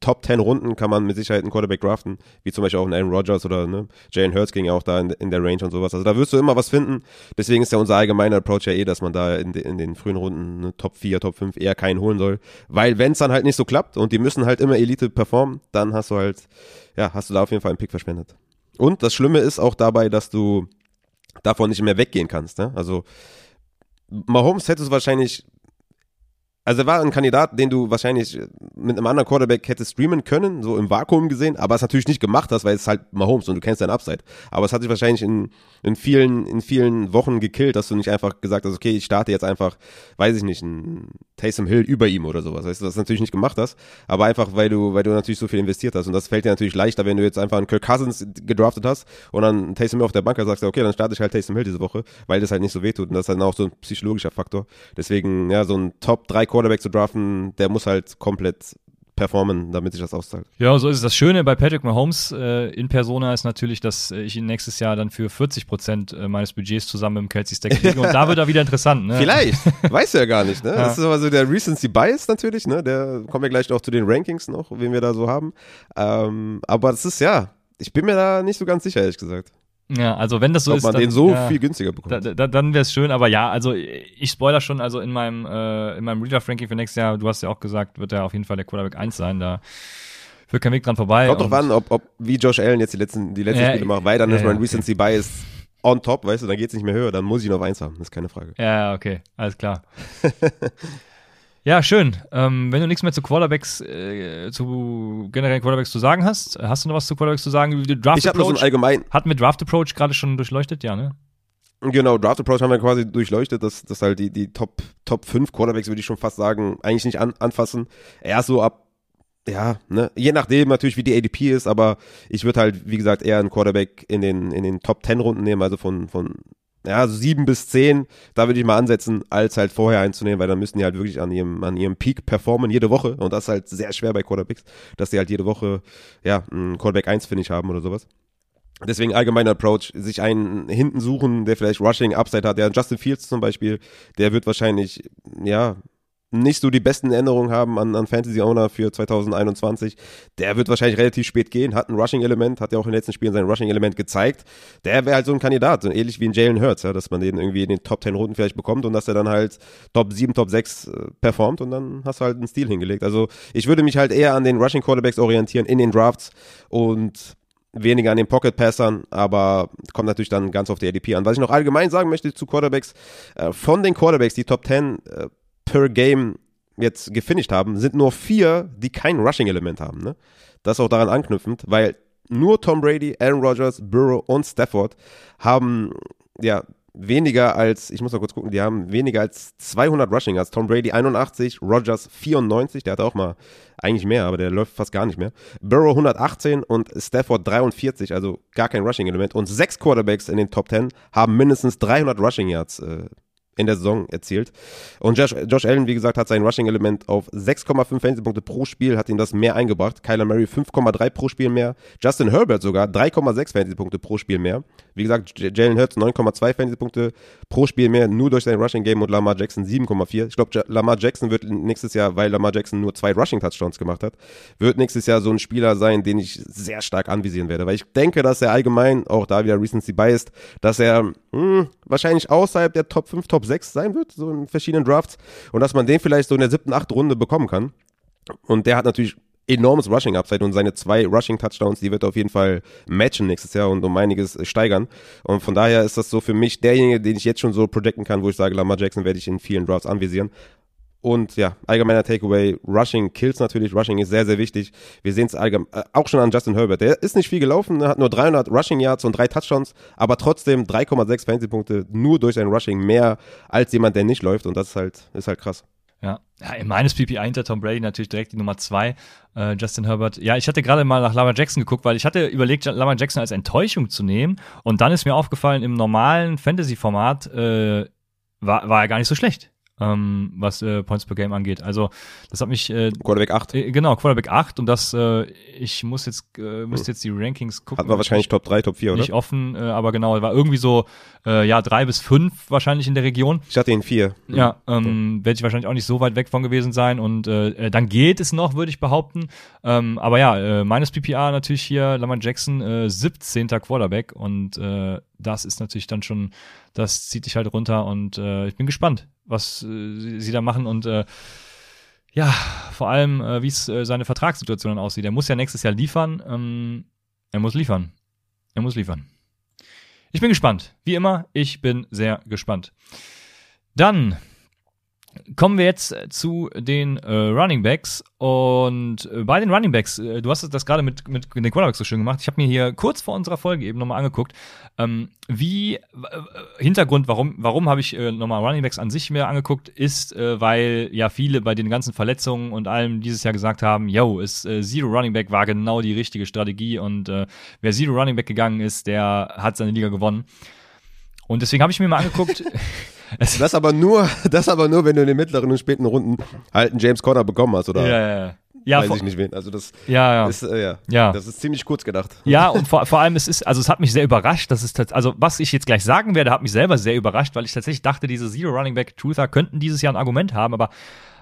Top 10 Runden kann man mit Sicherheit einen Quarterback draften, wie zum Beispiel auch einen Aaron Rodgers oder ne, Jalen Hurts ging ja auch da in, in, der Range und sowas. Also da wirst du immer was finden. Deswegen ist ja unser allgemeiner Approach ja eh, dass man da in, in den frühen Runden ne, Top 4, Top 5 eher keinen holen soll. Weil wenn es dann halt nicht so klappt und die müssen halt immer Elite performen, dann hast du halt, ja, hast du da auf jeden Fall einen Pick verschwendet. Und das Schlimme ist auch dabei, dass du davon nicht mehr weggehen kannst. Ne? Also Mahomes hättest du wahrscheinlich also er war ein Kandidat, den du wahrscheinlich mit einem anderen Quarterback hättest streamen können, so im Vakuum gesehen, aber es natürlich nicht gemacht hast, weil es halt Mahomes und du kennst deinen Upside. Aber es hat sich wahrscheinlich in, in vielen, in vielen Wochen gekillt, dass du nicht einfach gesagt hast, okay, ich starte jetzt einfach, weiß ich nicht, ein Taysom Hill über ihm oder sowas. Weißt du, das natürlich nicht gemacht hast, aber einfach, weil du, weil du natürlich so viel investiert hast. Und das fällt dir natürlich leichter, wenn du jetzt einfach einen Kirk Cousins gedraftet hast und dann Taysom Hill auf der Bank sagst, okay, dann starte ich halt Taysom Hill diese Woche, weil das halt nicht so wehtut. Und das ist dann auch so ein psychologischer Faktor. Deswegen, ja, so ein Top 3 Quarterback zu draften, der muss halt komplett performen, damit sich das auszahlt. Ja, so ist es. Das Schöne bei Patrick Mahomes äh, in Persona ist natürlich, dass ich ihn nächstes Jahr dann für 40 Prozent äh, meines Budgets zusammen mit dem Kelsey Stack kriege. Und da wird er wieder interessant. Ne? Vielleicht. Weißt du ja gar nicht. Ne? Ja. Das ist aber so der Recency Bias natürlich. Ne? Der kommen wir gleich noch zu den Rankings noch, wen wir da so haben. Ähm, aber das ist ja, ich bin mir da nicht so ganz sicher, ehrlich gesagt. Ja, also wenn das so Ob ist, man dann, den so ja, viel günstiger bekommt. Da, da, dann wäre es schön, aber ja, also ich spoiler schon, also in meinem äh, in meinem Redraft-Ranking für nächstes Jahr, du hast ja auch gesagt, wird er auf jeden Fall der Quarterback 1 sein, da führt kein Weg dran vorbei. Kommt doch an, ob, ob wie Josh Allen jetzt die letzten, die letzten Ja, Spiele macht, weil dann ja, ist mein ja, Recency Bias on top, weißt du, dann geht's nicht mehr höher, dann muss ich ihn auf 1 haben, das ist keine Frage. Ja, okay, alles klar. ja, schön. Ähm, wenn du nichts mehr zu Quarterbacks, äh, zu generellen Quarterbacks zu sagen hast, hast du noch was zu Quarterbacks zu sagen? Draft Ich habe noch so allgemein, hatten wir Draft Approach gerade schon durchleuchtet? Ja, ne? Genau, Draft Approach haben wir quasi durchleuchtet, dass, dass halt die, die Top, Top 5 Quarterbacks, würde ich schon fast sagen, eigentlich nicht an, anfassen. Erst so ab, ja, ne, je nachdem natürlich, wie die ADP ist, aber ich würde halt, wie gesagt, eher einen Quarterback in den, in den Top 10 Runden nehmen, also von, von, ja, so sieben bis zehn, da würde ich mal ansetzen, als halt vorher einzunehmen, weil dann müssen die halt wirklich an ihrem, an ihrem Peak performen, jede Woche. Und das ist halt sehr schwer bei Quarterbacks, dass die halt jede Woche, ja, einen Quarterback 1 Finish haben oder sowas. Deswegen allgemeiner Approach, sich einen hinten suchen, der vielleicht Rushing Upside hat. Der Justin Fields zum Beispiel, der wird wahrscheinlich, ja, nicht so die besten Erinnerungen haben an, an Fantasy Owner für 2021. Der wird wahrscheinlich relativ spät gehen, hat ein Rushing-Element, hat ja auch in den letzten Spielen sein Rushing-Element gezeigt. Der wäre halt so ein Kandidat, so ähnlich wie ein Jalen Hurts, ja, dass man den irgendwie in den Top 10 Runden vielleicht bekommt und dass er dann halt Top 7, Top 6 äh, performt und dann hast du halt einen Stil hingelegt. Also ich würde mich halt eher an den Rushing Quarterbacks orientieren in den Drafts und weniger an den Pocket-Passern, aber kommt natürlich dann ganz auf die ADP an. Was ich noch allgemein sagen möchte zu Quarterbacks, äh, von den Quarterbacks, die Top 10 äh, per Game jetzt gefinisht haben, sind nur vier, die kein Rushing-Element haben. Ne? Das auch daran anknüpfend, weil nur Tom Brady, Aaron Rodgers, Burrow und Stafford haben ja weniger als, ich muss mal kurz gucken, die haben weniger als 200 Rushing Yards. Tom Brady 81, Rodgers 94, der hatte auch mal eigentlich mehr, aber der läuft fast gar nicht mehr. Burrow 118 und Stafford 43, also gar kein Rushing Element. Und sechs Quarterbacks in den Top 10 haben mindestens 300 Rushing Yards äh, in der Saison erzielt. Und Josh, Josh Allen, wie gesagt, hat sein Rushing-Element auf 6,5 Fantasy-Punkte pro Spiel, hat ihn das mehr eingebracht. Kyler Murray 5,3 pro Spiel mehr. Justin Herbert sogar 3,6 Fantasy-Punkte pro Spiel mehr. Wie gesagt, Jalen Hurts 9,2 Fantasy-Punkte pro Spiel mehr, nur durch sein Rushing-Game und Lamar Jackson 7,4. Ich glaube, Lamar Jackson wird nächstes Jahr, weil Lamar Jackson nur zwei Rushing-Touchdowns gemacht hat, wird nächstes Jahr so ein Spieler sein, den ich sehr stark anvisieren werde. Weil ich denke, dass er allgemein, auch da wieder Recency biased, dass er hm, wahrscheinlich außerhalb der Top 5, Top 6 sein wird, so in verschiedenen Drafts. Und dass man den vielleicht so in der siebten, achten Runde bekommen kann. Und der hat natürlich enormes Rushing Upside und seine zwei Rushing Touchdowns, die wird er auf jeden Fall matchen nächstes Jahr und um einiges steigern. Und von daher ist das so für mich derjenige, den ich jetzt schon so projecten kann, wo ich sage, Lamar Jackson werde ich in vielen Drafts anvisieren. Und ja, allgemeiner Takeaway, Rushing kills natürlich, Rushing ist sehr, sehr wichtig. Wir sehen es äh, auch schon an Justin Herbert. Der ist nicht viel gelaufen, hat nur 300 Rushing Yards und drei Touchdowns, aber trotzdem 3,6 Fantasy-Punkte nur durch sein Rushing mehr als jemand, der nicht läuft und das ist halt, ist halt krass. Ja. ja, in meines PPI hinter Tom Brady natürlich direkt die Nummer zwei, äh, Justin Herbert. Ja, ich hatte gerade mal nach Lamar Jackson geguckt, weil ich hatte überlegt, Lamar Jackson als Enttäuschung zu nehmen. Und dann ist mir aufgefallen, im normalen Fantasy-Format äh, war, war er gar nicht so schlecht, ähm, was äh, Points per Game angeht. Also, das hat mich äh, Quarterback 8. äh, genau, Quarterback 8 und das, äh, ich muss jetzt, äh, müsste jetzt die Rankings gucken. Hat man wahrscheinlich Top 3, Top 4, oder? nicht offen, äh, aber genau, war irgendwie so, äh, ja, drei bis fünf wahrscheinlich in der Region. Ich hatte ihn 4. Ja, ähm, werde ich wahrscheinlich auch nicht so weit weg von gewesen sein und äh, äh, dann geht es noch, würde ich behaupten. Ähm, aber ja, äh, meines PPA natürlich hier Lamar Jackson, äh, 17. Quarterback und äh, das ist natürlich dann schon, das zieht dich halt runter und äh, ich bin gespannt, was äh, sie, sie da machen und äh, ja, vor allem, äh, wie es äh, seine Vertragssituation dann aussieht. Er muss ja nächstes Jahr liefern. Ähm, er muss liefern. Er muss liefern. Ich bin gespannt. Wie immer, ich bin sehr gespannt. Dann kommen wir jetzt zu den äh, Running Backs und äh, bei den Running Backs, äh, du hast das gerade mit, mit den Quarterbacks so schön gemacht. Ich habe mir hier kurz vor unserer Folge eben nochmal angeguckt, ähm, wie äh, Hintergrund, warum, warum habe ich äh, nochmal Running Backs an sich mir angeguckt, ist, äh, weil ja viele bei den ganzen Verletzungen und allem dieses Jahr gesagt haben, yo, ist äh, Zero Running Back war genau die richtige Strategie und äh, wer Zero Running Back gegangen ist, der hat seine Liga gewonnen. Und deswegen habe ich mir mal angeguckt. es, Das aber nur, das aber nur, wenn du in den mittleren und späten Runden halt einen James Conner bekommen hast, oder? ja, ja, ja. ja, weiß ich nicht wen. Also das ja, ja. ist äh, ja, ja. das ist ziemlich kurz gedacht. Ja, und vor, vor allem es ist, also es hat mich sehr überrascht, dass es also was ich jetzt gleich sagen werde, hat mich selber sehr überrascht, weil ich tatsächlich dachte, diese Zero Running Back Truther könnten dieses Jahr ein Argument haben, aber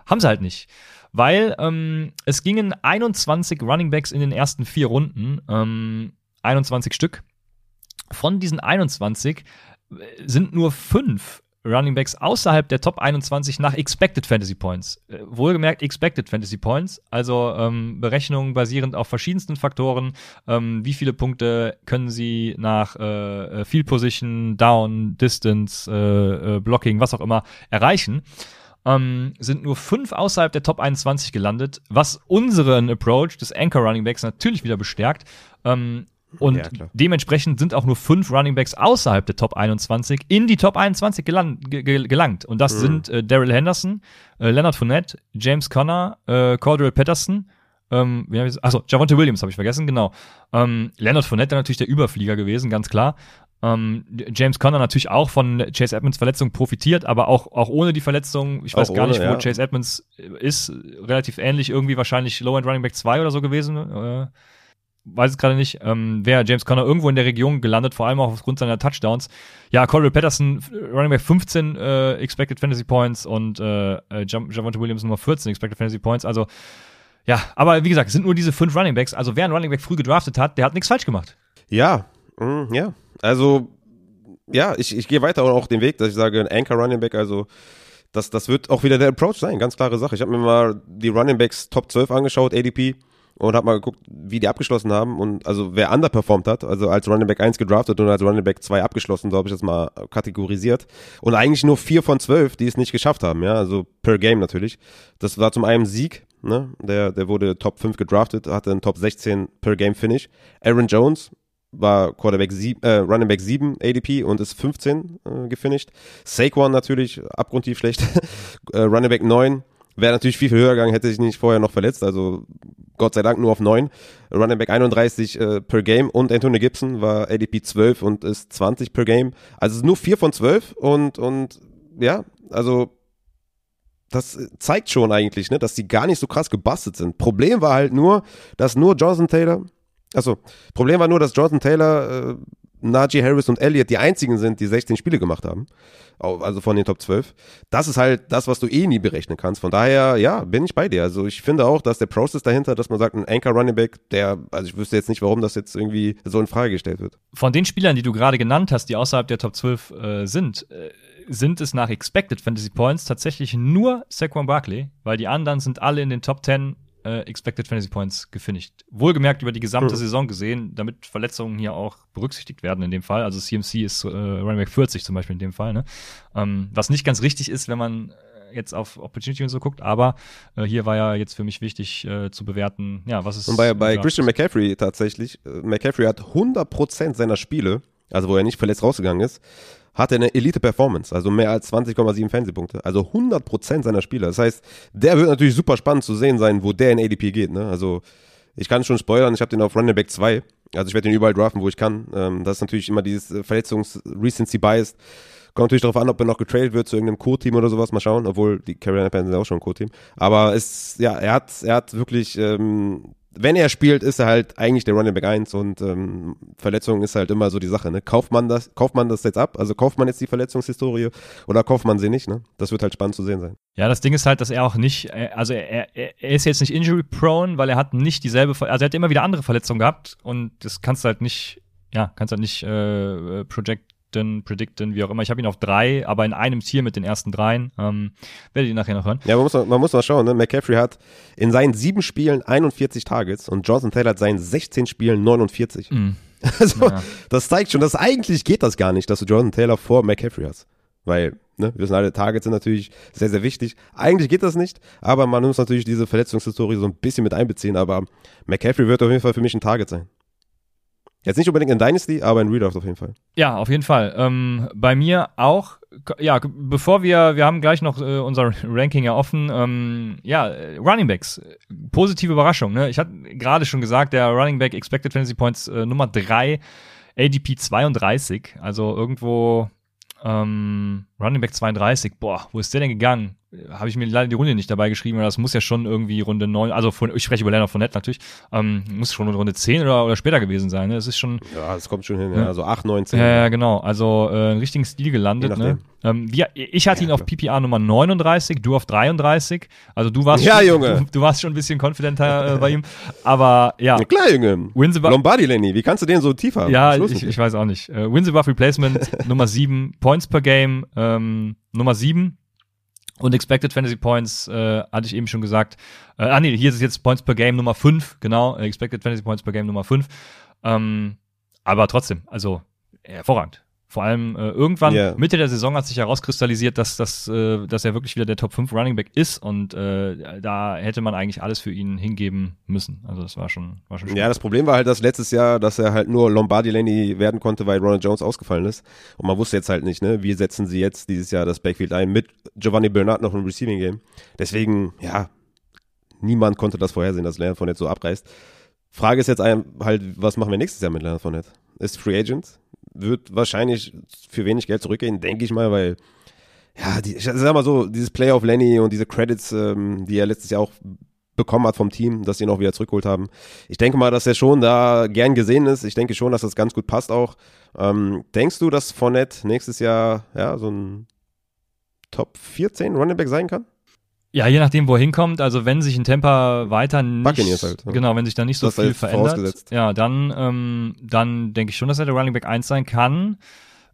haben sie halt nicht. Weil ähm, es gingen 21 Running Backs in den ersten vier Runden, ähm, 21 Stück. Von diesen 21 äh, sind nur fünf Running Backs außerhalb der Top 21 nach Expected Fantasy Points. Äh, wohlgemerkt Expected Fantasy Points, also ähm, Berechnungen basierend auf verschiedensten Faktoren. Ähm, wie viele Punkte können sie nach äh, äh Field Position, Down, Distance, äh, äh, Blocking, was auch immer erreichen? Ähm, sind nur fünf außerhalb der Top 21 gelandet, was unseren Approach des Anchor Running Backs natürlich wieder bestärkt. Ähm, und ja, dementsprechend sind auch nur fünf Running Backs außerhalb der Top 21 in die Top 21 gelang, gelangt. Und das mhm. sind äh, Daryl Henderson, äh, Leonard Fournette, James Conner, äh, Cordell Patterson, ähm, achso, Javonte Williams habe ich vergessen, genau. Ähm, Leonard Fournette natürlich der Überflieger gewesen, ganz klar. Ähm, James Conner natürlich auch von Chase Edmonds Verletzung profitiert, aber auch, auch ohne die Verletzung, ich weiß auch gar ohne, nicht, wo ja. Chase Edmonds ist, relativ ähnlich, irgendwie wahrscheinlich Low-End Running Back 2 oder so gewesen. Äh, weiß es gerade nicht, ähm, wäre James Conner irgendwo in der Region gelandet, vor allem auch aufgrund seiner Touchdowns. Ja, Corey Patterson, Running Back 15 äh, Expected Fantasy Points und äh, äh Javante Williams Nummer 14 Expected Fantasy Points. Also, ja, aber wie gesagt, es sind nur diese fünf Running Backs. Also, wer einen Running Back früh gedraftet hat, der hat nichts falsch gemacht. Ja, mm, ja. Also, ja, ich, ich gehe weiter auch den Weg, dass ich sage, ein Anchor Running Back, also das, das wird auch wieder der Approach sein, ganz klare Sache. Ich habe mir mal die Running Backs Top 12 angeschaut, ADP und habe mal geguckt, wie die abgeschlossen haben und also wer underperformt hat, also als Running Back 1 gedraftet und als Running Back 2 abgeschlossen, so habe ich das mal kategorisiert und eigentlich nur vier von zwölf, die es nicht geschafft haben, ja, also per Game natürlich. Das war zum einen Sieg, ne, der, der wurde Top 5 gedraftet, hatte einen Top 16 per Game Finish. Aaron Jones war Quarterback 7, äh, Running Back 7 ADP und ist 15 äh, gefinisht. Saquon natürlich abgrundtief schlecht. äh, Running Back 9 Wäre natürlich viel, viel höher gegangen, hätte sich nicht vorher noch verletzt. Also Gott sei Dank nur auf 9. Running Back 31 äh, per Game und Anthony Gibson war ADP 12 und ist 20 per Game. Also es ist nur 4 von 12 und, und ja, also das zeigt schon eigentlich, ne, dass die gar nicht so krass gebastelt sind. Problem war halt nur, dass nur Jonathan Taylor, also Problem war nur, dass Jonathan Taylor äh, Najee Harris und Elliott die einzigen sind, die 16 Spiele gemacht haben. Also von den Top 12. Das ist halt das, was du eh nie berechnen kannst. Von daher, ja, bin ich bei dir. Also ich finde auch, dass der Prozess dahinter, dass man sagt, ein Anchor Running Back, der, also ich wüsste jetzt nicht, warum das jetzt irgendwie so in Frage gestellt wird. Von den Spielern, die du gerade genannt hast, die außerhalb der Top 12 äh, sind, äh, sind es nach Expected Fantasy Points tatsächlich nur Saquon Barkley, weil die anderen sind alle in den Top 10 äh, Expected Fantasy Points gefinisht. Wohlgemerkt über die gesamte mhm. Saison gesehen, damit Verletzungen hier auch berücksichtigt werden in dem Fall. Also CMC ist äh, Running Back 40 zum Beispiel in dem Fall. Ne? Ähm, was nicht ganz richtig ist, wenn man äh, jetzt auf Opportunity und so guckt, aber äh, hier war ja jetzt für mich wichtig äh, zu bewerten, ja, was ist. Und bei, bei Christian McCaffrey tatsächlich, äh, McCaffrey hat 100% seiner Spiele, also wo er nicht verletzt rausgegangen ist, hat er eine Elite-Performance, also mehr als 20,7 Fantasy-Punkte. Also 100% seiner Spieler. Das heißt, der wird natürlich super spannend zu sehen sein, wo der in ADP geht. Ne? Also ich kann schon spoilern, ich habe den auf Running Back 2. Also ich werde den überall draften, wo ich kann. Ähm, das ist natürlich immer dieses äh, Verletzungs-Recency-Bias. Kommt natürlich darauf an, ob er noch getradet wird zu irgendeinem Co-Team oder sowas. Mal schauen, obwohl die Carolina Panthers sind auch schon ein Co-Team. Aber es, ja, er hat, er hat wirklich ähm, wenn er spielt, ist er halt eigentlich der Running Back 1 und ähm, Verletzung ist halt immer so die Sache. Ne? Kauft man das, kauft man das jetzt ab? Also kauft man jetzt die Verletzungshistorie oder kauft man sie nicht? Ne? Das wird halt spannend zu sehen sein. Ja, das Ding ist halt, dass er auch nicht, äh, also er, er, er ist jetzt nicht injury prone, weil er hat nicht dieselbe, also er hat immer wieder andere Verletzungen gehabt und das kannst du halt nicht, ja, kannst halt nicht äh, äh project predikten, predikten, wie auch immer. Ich habe ihn auf drei, aber in einem Tier mit den ersten dreien. Ähm, werdet ihr nachher noch hören. Ja, man muss, man muss mal schauen. Ne? McCaffrey hat in seinen sieben Spielen 41 Targets und Jonathan Taylor hat seinen 16 Spielen 49. Mm. Also, ja. das zeigt schon, dass eigentlich geht das gar nicht, dass du Jonathan Taylor vor McCaffrey hast. Weil, ne, wir wissen alle, Targets sind natürlich sehr, sehr wichtig. Eigentlich geht das nicht, aber man muss natürlich diese Verletzungshistorie so ein bisschen mit einbeziehen. Aber McCaffrey wird auf jeden Fall für mich ein Target sein. Jetzt nicht unbedingt in Dynasty, aber in Redraft auf jeden Fall. Ja, auf jeden Fall. Ähm, bei mir auch. Ja, bevor wir, wir haben gleich noch äh, unser Ranking ja offen. Ähm, ja, Running Backs. Positive Überraschung. Ne? Ich hatte gerade schon gesagt, der Running Back Expected Fantasy Points äh, Nummer 3, ADP 32. Also irgendwo ähm, Running Back 32. Boah, wo ist der denn gegangen? Habe ich mir leider die Runde nicht dabei geschrieben, aber das muss ja schon irgendwie Runde neun, also von, ich spreche über Leonard Fournette natürlich, ähm, muss schon Runde zehn oder, oder später gewesen sein. Ne? Das ist schon. Ja, das kommt schon hin, ja. Also acht, neun, zehn. Ja, ja, genau. Also äh, einen richtigen Stil gelandet. Ne? Ähm, wir, ich hatte ihn auf PPA Nummer 39, du auf 33. Also du warst, ja, schon, Junge. Du, du, warst schon ein bisschen konfidenter äh, bei ihm. Aber ja. ja klar, Junge. Winsebuff Lombardi Lenny, wie kannst du den so tief haben? Ja, ich, ich weiß auch nicht. Äh, Winsebuff Replacement Nummer 7, Points per Game ähm, Nummer 7. Und Expected Fantasy Points, äh, hatte ich eben schon gesagt. Äh, ah nee, hier ist es jetzt Points per Game Nummer 5, genau. Expected Fantasy Points per Game Nummer 5. Ähm, aber trotzdem, also hervorragend. Vor allem äh, irgendwann yeah. Mitte der Saison hat sich herauskristallisiert, dass, dass, äh, dass er wirklich wieder der Top 5 Running Back ist und äh, da hätte man eigentlich alles für ihn hingeben müssen. Also das war schon, war schon schön. Ja, das Problem war halt, dass letztes Jahr, dass er halt nur Lombardi Lenny werden konnte, weil Ronald Jones ausgefallen ist. Und man wusste jetzt halt nicht, ne, wie setzen sie jetzt dieses Jahr das Backfield ein mit Giovanni Bernard noch im Receiving Game. Deswegen, ja, niemand konnte das vorhersehen, dass Leonard Fournette so abreißt. Frage ist jetzt halt, was machen wir nächstes Jahr mit Leonard Fournette? Ist Free Agent? Wird wahrscheinlich für wenig Geld zurückgehen, denke ich mal, weil ja, die, ich sag mal so, dieses Play of Lenny und diese Credits, ähm, die er letztes Jahr auch bekommen hat vom Team, dass sie ihn auch wieder zurückgeholt haben. Ich denke mal, dass er schon da gern gesehen ist. Ich denke schon, dass das ganz gut passt auch. Ähm, denkst du, dass Fournette nächstes Jahr ja so ein Top 14 Running Back sein kann? Ja, je nachdem, wo er hinkommt. Also wenn sich ein Temper weiter nicht, halt, ja. genau, wenn sich da nicht so das viel verändert, ja, dann, ähm, dann denke ich schon, dass er der Running Back 1 sein kann.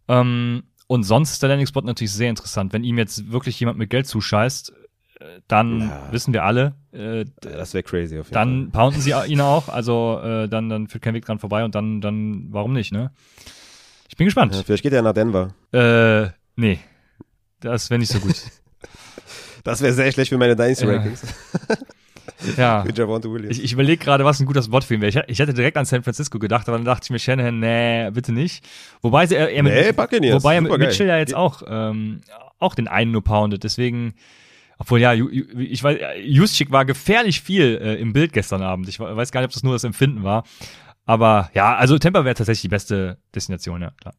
Ähm, und sonst ist der Landing Spot natürlich sehr interessant. Wenn ihm jetzt wirklich jemand mit Geld zuscheißt, äh, dann ja. wissen wir alle, äh, das wäre crazy auf jeden Dann Fall. pounden sie ihn auch, also äh, dann, dann führt kein Weg dran vorbei und dann, dann, warum nicht, ne? Ich bin gespannt. Ja, vielleicht geht er nach Denver. Äh, nee. Das wäre nicht so gut. Das wäre sehr schlecht für meine Dynasty Rankings. Ja. Williams. Ich, ich überlege gerade, was ein guter Spot für ihn wäre. Ich, ich hätte direkt an San Francisco gedacht, aber dann dachte ich mir, Shanahan, nee, bitte nicht. Wobei er, er nee, mit, wobei er mit Mitchell ja jetzt auch, ähm, auch den einen nur poundet. Deswegen, obwohl ja, ich weiß, Juszczyk war gefährlich viel äh, im Bild gestern Abend. Ich weiß gar nicht, ob das nur das Empfinden war. Aber ja, also Tampa wäre tatsächlich die beste Destination, ja, klar.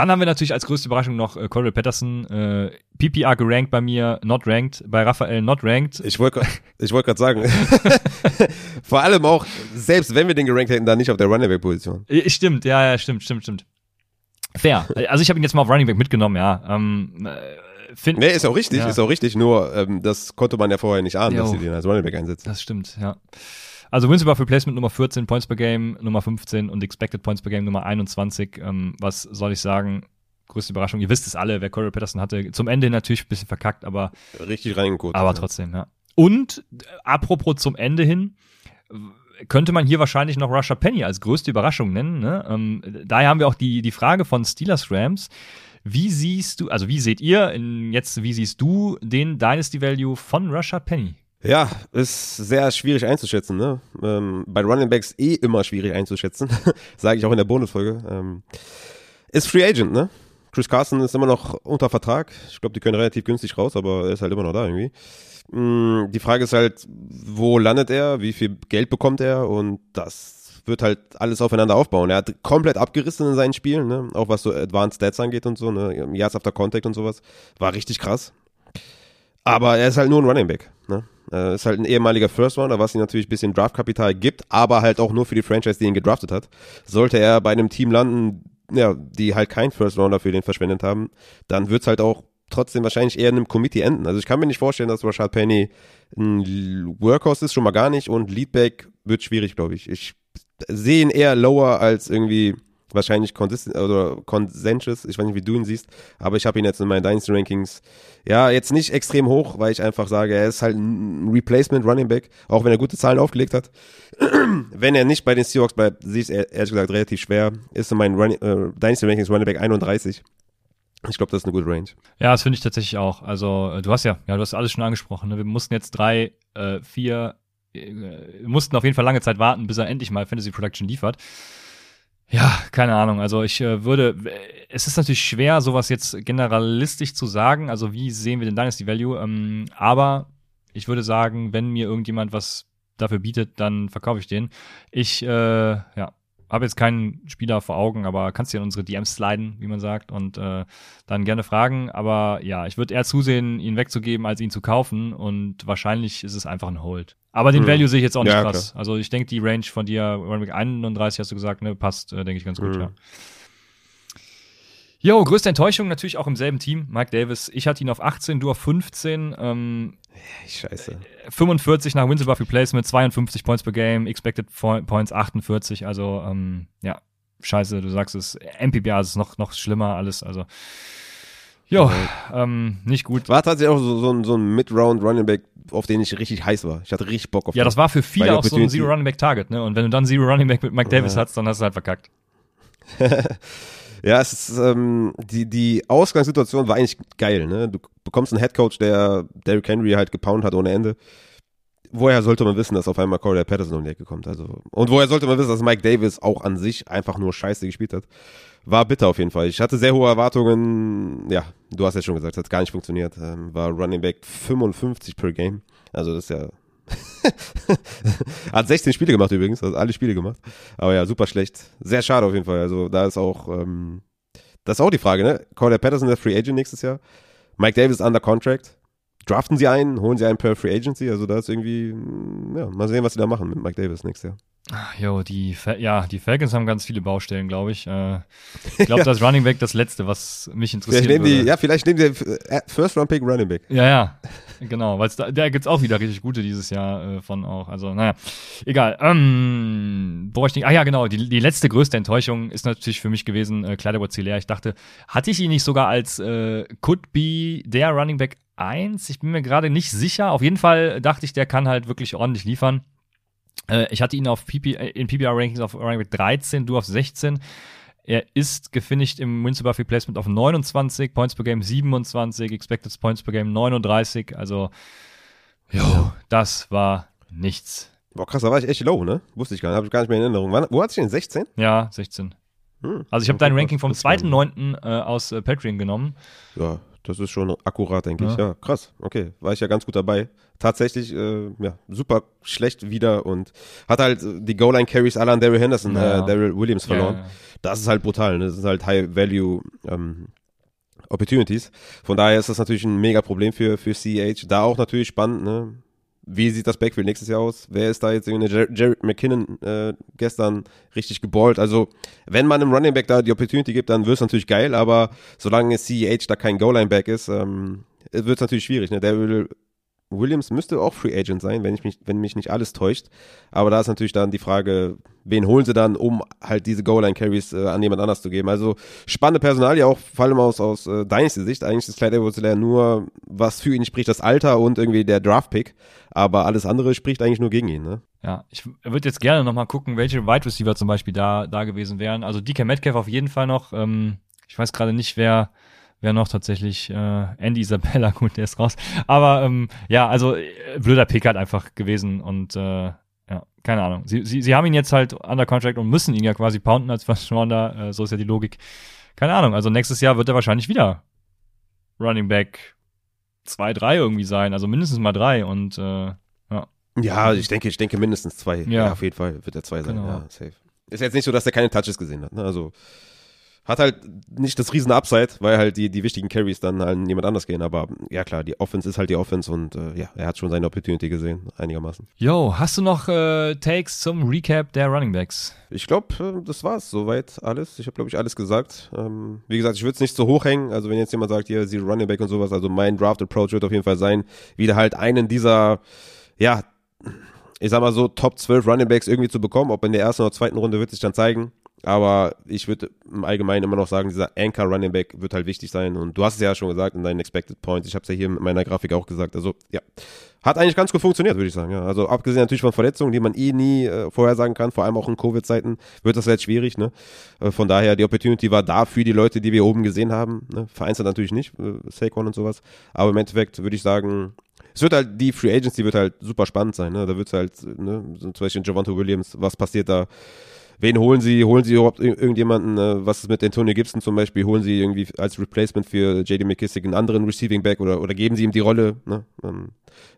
Dann haben wir natürlich als größte Überraschung noch äh, Corey Patterson, äh, PPR gerankt bei mir, not ranked, bei Raphael not ranked. Ich wollte ich wollte gerade sagen, vor allem auch, selbst wenn wir den gerankt hätten, dann nicht auf der Running Back Position. Stimmt, ja, ja, stimmt, stimmt, stimmt. Fair. Also ich habe ihn jetzt mal auf Running Back mitgenommen, ja. Ähm, äh, find, nee, ist auch richtig, ja. ist auch richtig, nur ähm, das konnte man ja vorher nicht ahnen, jo, dass sie den als Running Back einsetzen. Das stimmt, ja. Also Wins above Replacement Nummer 14, Points per Game Nummer 15 und Expected Points per Game Nummer 21. Ähm, was soll ich sagen? Größte Überraschung. Ihr wisst es alle, wer Corey Patterson hatte. Zum Ende natürlich ein bisschen verkackt, aber. Richtig reingeguckt. Aber trotzdem, ja. Und äh, apropos zum Ende hin, könnte man hier wahrscheinlich noch Russia Penny als größte Überraschung nennen. Ne? Ähm, daher haben wir auch die, die Frage von Steelers Rams. Wie siehst du, also wie seht ihr in, jetzt, wie siehst du den Dynasty Value von Russia Penny? Ja, ist sehr schwierig einzuschätzen. Ne? Ähm, bei Running Backs eh immer schwierig einzuschätzen, sage ich auch in der Bonusfolge. Ähm, ist Free Agent, ne? Chris Carson ist immer noch unter Vertrag. Ich glaube, die können relativ günstig raus, aber er ist halt immer noch da irgendwie. Mm, die Frage ist halt, wo landet er, wie viel Geld bekommt er und das wird halt alles aufeinander aufbauen. Er hat komplett abgerissen in seinen Spielen, ne? auch was so Advanced Stats angeht und so, ne? Yards after Contact und sowas. War richtig krass. Aber er ist halt nur ein Running Back. Ne? Äh, ist halt ein ehemaliger First Rounder, was ihm natürlich ein bisschen Draftkapital gibt, aber halt auch nur für die Franchise, die ihn gedraftet hat. Sollte er bei einem Team landen, ja, die halt keinen First Rounder für den verschwendet haben, dann wird's halt auch trotzdem wahrscheinlich eher in einem Committee enden. Also ich kann mir nicht vorstellen, dass Rashad Penny ein Workhorse ist, schon mal gar nicht und Leadback wird schwierig, glaube ich. Ich sehe ihn eher lower als irgendwie wahrscheinlich consistent oder consensus. Ich weiß nicht, wie du ihn siehst, aber ich habe ihn jetzt in meinen Dynasty Rankings ja jetzt nicht extrem hoch, weil ich einfach sage, er ist halt ein Replacement Running Back, auch wenn er gute Zahlen aufgelegt hat. wenn er nicht bei den Seahawks bleibt, sehe ich ehrlich gesagt relativ schwer. Ist in meinen Running, äh, Dynasty Rankings Running Back 31. Ich glaube, das ist eine gute Range. Ja, das finde ich tatsächlich auch. Also äh, du hast ja, ja, du hast alles schon angesprochen. Ne? Wir mussten jetzt drei, äh, vier, äh, wir mussten auf jeden Fall lange Zeit warten, bis er endlich mal Fantasy Production liefert. Ja, keine Ahnung. Also ich äh, würde, es ist natürlich schwer, sowas jetzt generalistisch zu sagen. Also wie sehen wir den Dynasty Value? Ähm, aber ich würde sagen, wenn mir irgendjemand was dafür bietet, dann verkaufe ich den. Ich, äh, ja, habe jetzt keinen Spieler vor Augen, aber kannst dir in unsere DMs sliden, wie man sagt, und äh, dann gerne fragen. Aber ja, ich würde eher zusehen, ihn wegzugeben, als ihn zu kaufen. Und wahrscheinlich ist es einfach ein Hold. Aber den hm. Value sehe ich jetzt auch nicht ja, krass. Klar. Also ich denke, die Range von dir, Running Back 31 hast du gesagt, ne, passt, äh, denke ich, ganz gut, hm. ja. Jo, größte Enttäuschung natürlich auch im selben Team. Mike Davis, ich hatte ihn auf 18, du auf 15. Ähm, Scheiße. 45 nach Winslow Buffy Placement, 52 Points per Game, Expected Points 48. Also, ähm, ja, scheiße, du sagst es. MPBA ist noch, noch schlimmer alles. Also, jo, ähm, nicht gut. War tatsächlich auch so, so ein, so ein Mid-Round Running Back, auf den ich richtig heiß war. Ich hatte richtig Bock auf Ja, das war für viele auch so ein Zero Running Back Target, ne? Und wenn du dann Zero Running Back mit Mike Davis ja. hast, dann hast du halt verkackt. Ja, es ist, ähm, die, die Ausgangssituation war eigentlich geil, ne? Du bekommst einen Headcoach, der Derrick Henry halt gepound hat ohne Ende. Woher sollte man wissen, dass auf einmal Corey Patterson um die Ecke kommt? Also, und woher sollte man wissen, dass Mike Davis auch an sich einfach nur scheiße gespielt hat? War bitter auf jeden Fall. Ich hatte sehr hohe Erwartungen. Ja, du hast ja schon gesagt, hat gar nicht funktioniert. Ähm, war Running Back 55 per Game. Also das ist ja Hat 16 Spiele gemacht übrigens, also alle Spiele gemacht. Aber ja, super schlecht. Sehr schade auf jeden Fall. Also da ist auch, ähm, das ist auch die Frage, ne? Corey Patterson der Free Agent nächstes Jahr. Mike Davis under contract. Draften sie einen, holen sie einen per Free Agency. Also da ist irgendwie, mm, ja, mal sehen, was sie da machen mit Mike Davis nächstes Jahr. Jo, die, ja, die Falcons haben ganz viele Baustellen, glaube ich. Äh, ich glaube, ja. das Running Back das Letzte, was mich interessiert. Vielleicht nehmen die, ja, vielleicht nehmen die äh, First Round Pick Running Back. Ja, ja, genau, weil da, da gibt's auch wieder richtig gute dieses Jahr äh, von auch. Also, naja, egal. Ähm, wo ich denke, ah ja, genau, die, die letzte größte Enttäuschung ist natürlich für mich gewesen, äh, Kleider Ich dachte, hatte ich ihn nicht sogar als äh, could be der Running Back 1? Ich bin mir gerade nicht sicher. Auf jeden Fall dachte ich, der kann halt wirklich ordentlich liefern. Äh, ich hatte ihn auf PP, äh, in PPR-Rankings auf Running Back 13, du auf 16. Er ist gefinisht im Wins Buffy Placement auf 29, Points per Game 27, Expected Points per Game 39. Also, jo, das war nichts. Boah, krass, da war ich echt low, ne? Wusste ich gar nicht, habe ich gar nicht mehr in Erinnerung. Wann, wo hat sich denn 16? Ja, 16. Hm, also ich habe dein Ranking vom 2.9. Äh, aus äh, Patreon genommen. Ja, das ist schon akkurat, denke ja. ich. Ja, krass. Okay, war ich ja ganz gut dabei. Tatsächlich, äh, ja, super schlecht wieder und hat halt die Goal-Line-Carries alle an Daryl Henderson, ja. äh, Daryl Williams verloren. Ja, das ist halt brutal. Ne? Das ist halt High-Value ähm, Opportunities. Von daher ist das natürlich ein mega Problem für, für CH. Da auch natürlich spannend, ne? Wie sieht das Backfield nächstes Jahr aus? Wer ist da jetzt irgendwie Jared McKinnon äh, gestern richtig geballt? Also, wenn man einem Running Back da die Opportunity gibt, dann wird es natürlich geil, aber solange CEH da kein Goal-Line-Back ist, ähm, wird es natürlich schwierig. Ne? Der will Williams müsste auch Free Agent sein, wenn ich mich, wenn mich nicht alles täuscht. Aber da ist natürlich dann die Frage, wen holen sie dann, um halt diese Goal-Line-Carries äh, an jemand anders zu geben. Also spannende Personal, ja auch vor allem aus, aus äh, Dynasty-Sicht. Eigentlich ist Clyde edwards nur, was für ihn spricht, das Alter und irgendwie der Draft-Pick. Aber alles andere spricht eigentlich nur gegen ihn, ne? Ja, ich würde jetzt gerne nochmal gucken, welche Wide Receiver zum Beispiel da, da gewesen wären. Also DK Metcalf auf jeden Fall noch. Ähm, ich weiß gerade nicht, wer wäre noch tatsächlich äh, Andy Isabella, gut, der ist raus. Aber ähm, ja, also äh, blöder Pick halt einfach gewesen und äh, ja, keine Ahnung. Sie, sie, sie haben ihn jetzt halt under contract und müssen ihn ja quasi pounden als First Rounder, äh, so ist ja die Logik. Keine Ahnung, also nächstes Jahr wird er wahrscheinlich wieder Running Back 2, 3 irgendwie sein, also mindestens mal drei und äh, ja. Ja, ich denke, ich denke mindestens zwei. Ja, ja auf jeden Fall wird er zwei sein, genau. ja, safe. Ist jetzt nicht so, dass er keine Touches gesehen hat, ne? Also hat halt nicht das riesen Upside, weil halt die, die wichtigen Carries dann an jemand anders gehen. Aber ja klar, die Offense ist halt die Offense und äh, ja, er hat schon seine Opportunity gesehen, einigermaßen. Yo, hast du noch äh, Takes zum Recap der Running Backs? Ich glaube, äh, das war's soweit alles. Ich habe, glaube ich, alles gesagt. Ähm, wie gesagt, ich würde es nicht so hoch hängen. Also wenn jetzt jemand sagt, hier, sie Running Back und sowas, also mein Draft-Approach wird auf jeden Fall sein, wieder halt einen dieser, ja, ich sag mal so, Top 12 Running Backs irgendwie zu bekommen. Ob in der ersten oder zweiten Runde wird sich dann zeigen. Aber ich würde im Allgemeinen immer noch sagen, dieser Anchor Running Back wird halt wichtig sein. Und du hast es ja schon gesagt in deinen Expected Points. Ich habe es ja hier in meiner Grafik auch gesagt. Also ja, hat eigentlich ganz gut funktioniert, würde ich sagen. Ja. Also abgesehen natürlich von Verletzungen, die man eh nie äh, vorhersagen kann, vor allem auch in Covid-Zeiten, wird das jetzt schwierig. Ne? Äh, von daher, die Opportunity war da für die Leute, die wir oben gesehen haben. Ne? Vereinzelt natürlich nicht, äh, Saquon und sowas. Aber im Endeffekt würde ich sagen, es wird halt, die Free Agency wird halt super spannend sein. Ne? Da wird es halt, ne, zum Beispiel Javante Williams, was passiert da? Wen holen sie? Holen sie überhaupt irgendjemanden? Äh, was ist mit Antonio Gibson zum Beispiel? Holen sie irgendwie als Replacement für JD McKissick einen anderen Receiving Back oder, oder geben sie ihm die Rolle? Ne? Ähm,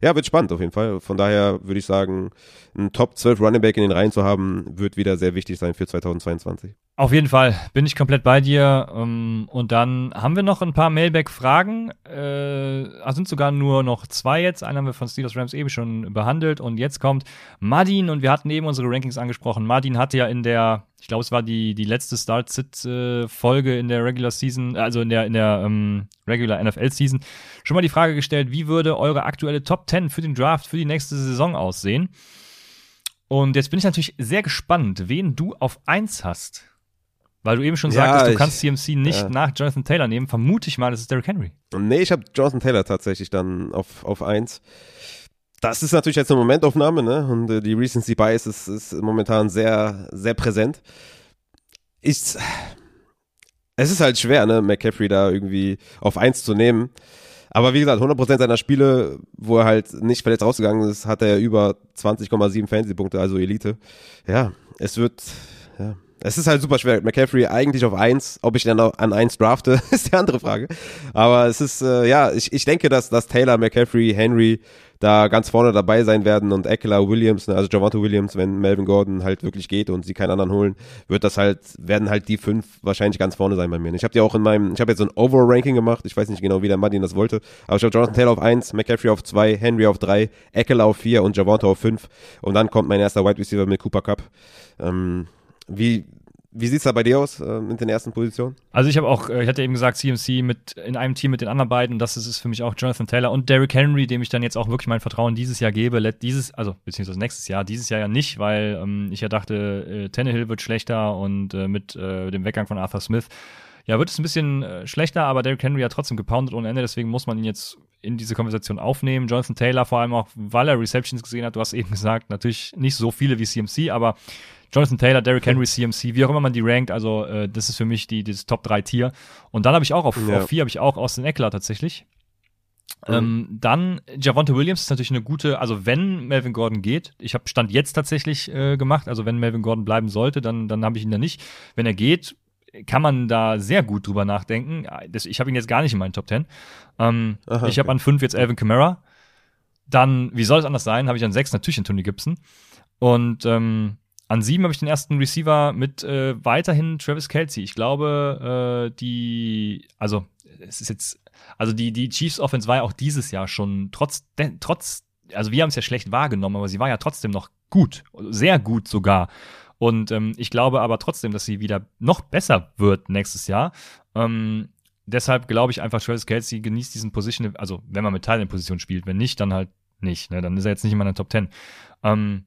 ja, wird spannend auf jeden Fall. Von daher würde ich sagen, ein Top 12 Running Back in den Reihen zu haben, wird wieder sehr wichtig sein für 2022. Auf jeden Fall bin ich komplett bei dir. Ähm, und dann haben wir noch ein paar Mailback-Fragen. Äh, sind sogar nur noch zwei jetzt. Einen haben wir von Steelers Rams eben schon behandelt. Und jetzt kommt Madin. Und wir hatten eben unsere Rankings angesprochen. Madin hatte ja in der, ich glaube, es war die, die letzte Start-Sit-Folge in der Regular Season, also in der, in der ähm, Regular NFL-Season, schon mal die Frage gestellt, wie würde eure aktuelle Top 10 für den Draft für die nächste Saison aussehen? Und jetzt bin ich natürlich sehr gespannt, wen du auf 1 hast. Weil du eben schon ja, sagtest, du ich, kannst CMC nicht ja. nach Jonathan Taylor nehmen. Vermute ich mal, das ist Derrick Henry. Nee, ich habe Jonathan Taylor tatsächlich dann auf, auf eins. Das ist natürlich jetzt eine Momentaufnahme, ne? Und äh, die Recency Bias ist, ist momentan sehr, sehr präsent. Ich, es ist halt schwer, ne, McCaffrey da irgendwie auf eins zu nehmen. Aber wie gesagt, 100% seiner Spiele, wo er halt nicht verletzt rausgegangen ist, hat er über 20,7 Fantasy-Punkte, also Elite. Ja, es wird, ja, es ist halt super schwer. McCaffrey eigentlich auf eins. Ob ich dann an eins drafte, ist die andere Frage. Aber es ist, äh, ja, ich, ich denke, dass, dass Taylor, McCaffrey, Henry da ganz vorne dabei sein werden und Eckler, Williams, ne, also Javante Williams, wenn Melvin Gordon halt wirklich geht und sie keinen anderen holen, wird das halt, werden halt die fünf wahrscheinlich ganz vorne sein bei mir. Ich habe die auch in meinem, ich habe jetzt so ein Overall-Ranking gemacht. Ich weiß nicht genau, wie der Martin das wollte. Aber ich habe Jonathan Taylor auf eins, McCaffrey auf zwei, Henry auf drei, Eckler auf vier und Javante auf fünf. Und dann kommt mein erster Wide Receiver mit Cooper Cup. Ähm, wie, wie sieht's da bei dir aus äh, mit den ersten Positionen? Also ich habe auch, äh, ich hatte eben gesagt, CMC mit in einem Team mit den anderen beiden das ist es für mich auch Jonathan Taylor und Derrick Henry, dem ich dann jetzt auch wirklich mein Vertrauen dieses Jahr gebe. Dieses, also beziehungsweise nächstes Jahr, dieses Jahr ja nicht, weil ähm, ich ja dachte, äh, Tannehill wird schlechter und äh, mit äh, dem Weggang von Arthur Smith ja, wird es ein bisschen äh, schlechter, aber Derrick Henry hat trotzdem gepoundet ohne Ende, deswegen muss man ihn jetzt in diese Konversation aufnehmen. Jonathan Taylor vor allem auch, weil er Receptions gesehen hat, du hast eben gesagt, natürlich nicht so viele wie CMC, aber Jonathan Taylor, Derrick Henry, CMC, wie auch immer man die rankt, also äh, das ist für mich die, dieses Top 3 Tier. Und dann habe ich auch auf, ja. auf 4 habe ich auch Austin Eckler tatsächlich. Mhm. Ähm, dann Javonte Williams ist natürlich eine gute, also wenn Melvin Gordon geht, ich habe Stand jetzt tatsächlich äh, gemacht, also wenn Melvin Gordon bleiben sollte, dann, dann habe ich ihn da nicht. Wenn er geht, kann man da sehr gut drüber nachdenken. Das, ich habe ihn jetzt gar nicht in meinen Top 10. Ähm, Aha, ich habe okay. an 5 jetzt Alvin Kamara. Dann, wie soll es anders sein, habe ich an 6 natürlich Tony Gibson. Und ähm, an sieben habe ich den ersten Receiver mit äh, weiterhin Travis Kelsey. Ich glaube, äh, die, also es ist jetzt, also die, die Chiefs Offense war ja auch dieses Jahr schon trotz, trotz, also wir haben es ja schlecht wahrgenommen, aber sie war ja trotzdem noch gut, sehr gut sogar. Und ähm, ich glaube aber trotzdem, dass sie wieder noch besser wird nächstes Jahr. Ähm, deshalb glaube ich einfach, Travis Kelsey genießt diesen Position, also wenn man mit Teilen in Position spielt, wenn nicht, dann halt nicht. Ne? Dann ist er jetzt nicht in meiner Top 10. Ähm,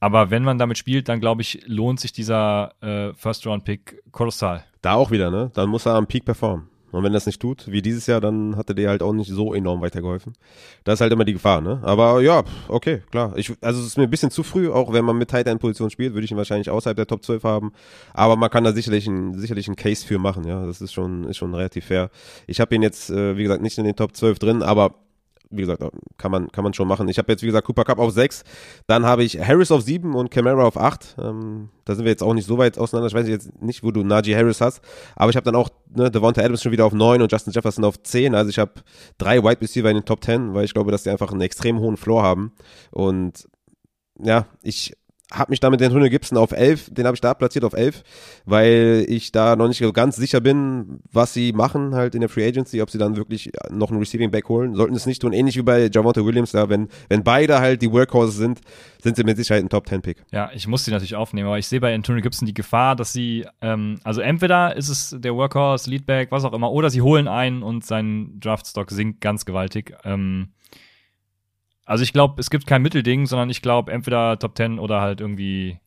aber wenn man damit spielt, dann glaube ich, lohnt sich dieser äh, First-Round-Pick kolossal. Da auch wieder, ne? Dann muss er am Peak performen. Und wenn das nicht tut, wie dieses Jahr, dann hat er dir halt auch nicht so enorm weitergeholfen. Das ist halt immer die Gefahr, ne? Aber ja, okay, klar. Ich, also es ist mir ein bisschen zu früh, auch wenn man mit Tight End Position spielt, würde ich ihn wahrscheinlich außerhalb der Top 12 haben. Aber man kann da sicherlich einen, sicherlich einen Case für machen, ja. Das ist schon, ist schon relativ fair. Ich habe ihn jetzt, äh, wie gesagt, nicht in den Top 12 drin, aber wie gesagt, kann man, kann man schon machen. Ich habe jetzt, wie gesagt, Cooper Cup auf 6, dann habe ich Harris auf 7 und Camara auf 8. Ähm, da sind wir jetzt auch nicht so weit auseinander. Ich weiß jetzt nicht, wo du Najee Harris hast, aber ich habe dann auch ne, Devonta Adams schon wieder auf 9 und Justin Jefferson auf 10. Also ich habe drei Wide Receiver in den Top 10, weil ich glaube, dass die einfach einen extrem hohen Floor haben. Und ja, ich habe mich da mit Antonio Gibson auf 11, den habe ich da platziert auf 11, weil ich da noch nicht ganz sicher bin, was sie machen halt in der Free Agency, ob sie dann wirklich noch einen Receiving Back holen. Sollten es nicht tun, ähnlich wie bei Javante Williams, da, wenn, wenn beide halt die Workhorses sind, sind sie mit Sicherheit ein Top 10 Pick. Ja, ich muss sie natürlich aufnehmen, aber ich sehe bei Antonio Gibson die Gefahr, dass sie, ähm, also entweder ist es der Workhorse, Leadback, was auch immer, oder sie holen einen und sein Draftstock sinkt ganz gewaltig. Ähm, also ich glaube, es gibt kein Mittelding, sondern ich glaube entweder Top 10 oder halt irgendwie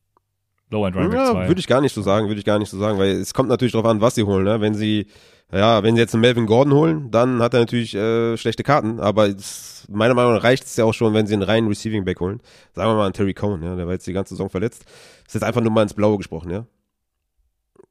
Low End Running ja, 2. Würde ich gar nicht so sagen, würde ich gar nicht so sagen, weil es kommt natürlich darauf an, was sie holen. Ne? Wenn sie, ja, wenn sie jetzt einen Melvin Gordon holen, dann hat er natürlich äh, schlechte Karten, aber es, meiner Meinung nach reicht es ja auch schon, wenn sie einen reinen Receiving Back holen. Sagen wir mal einen Terry Cohen, ja, der war jetzt die ganze Saison verletzt. Ist jetzt einfach nur mal ins Blaue gesprochen, ja.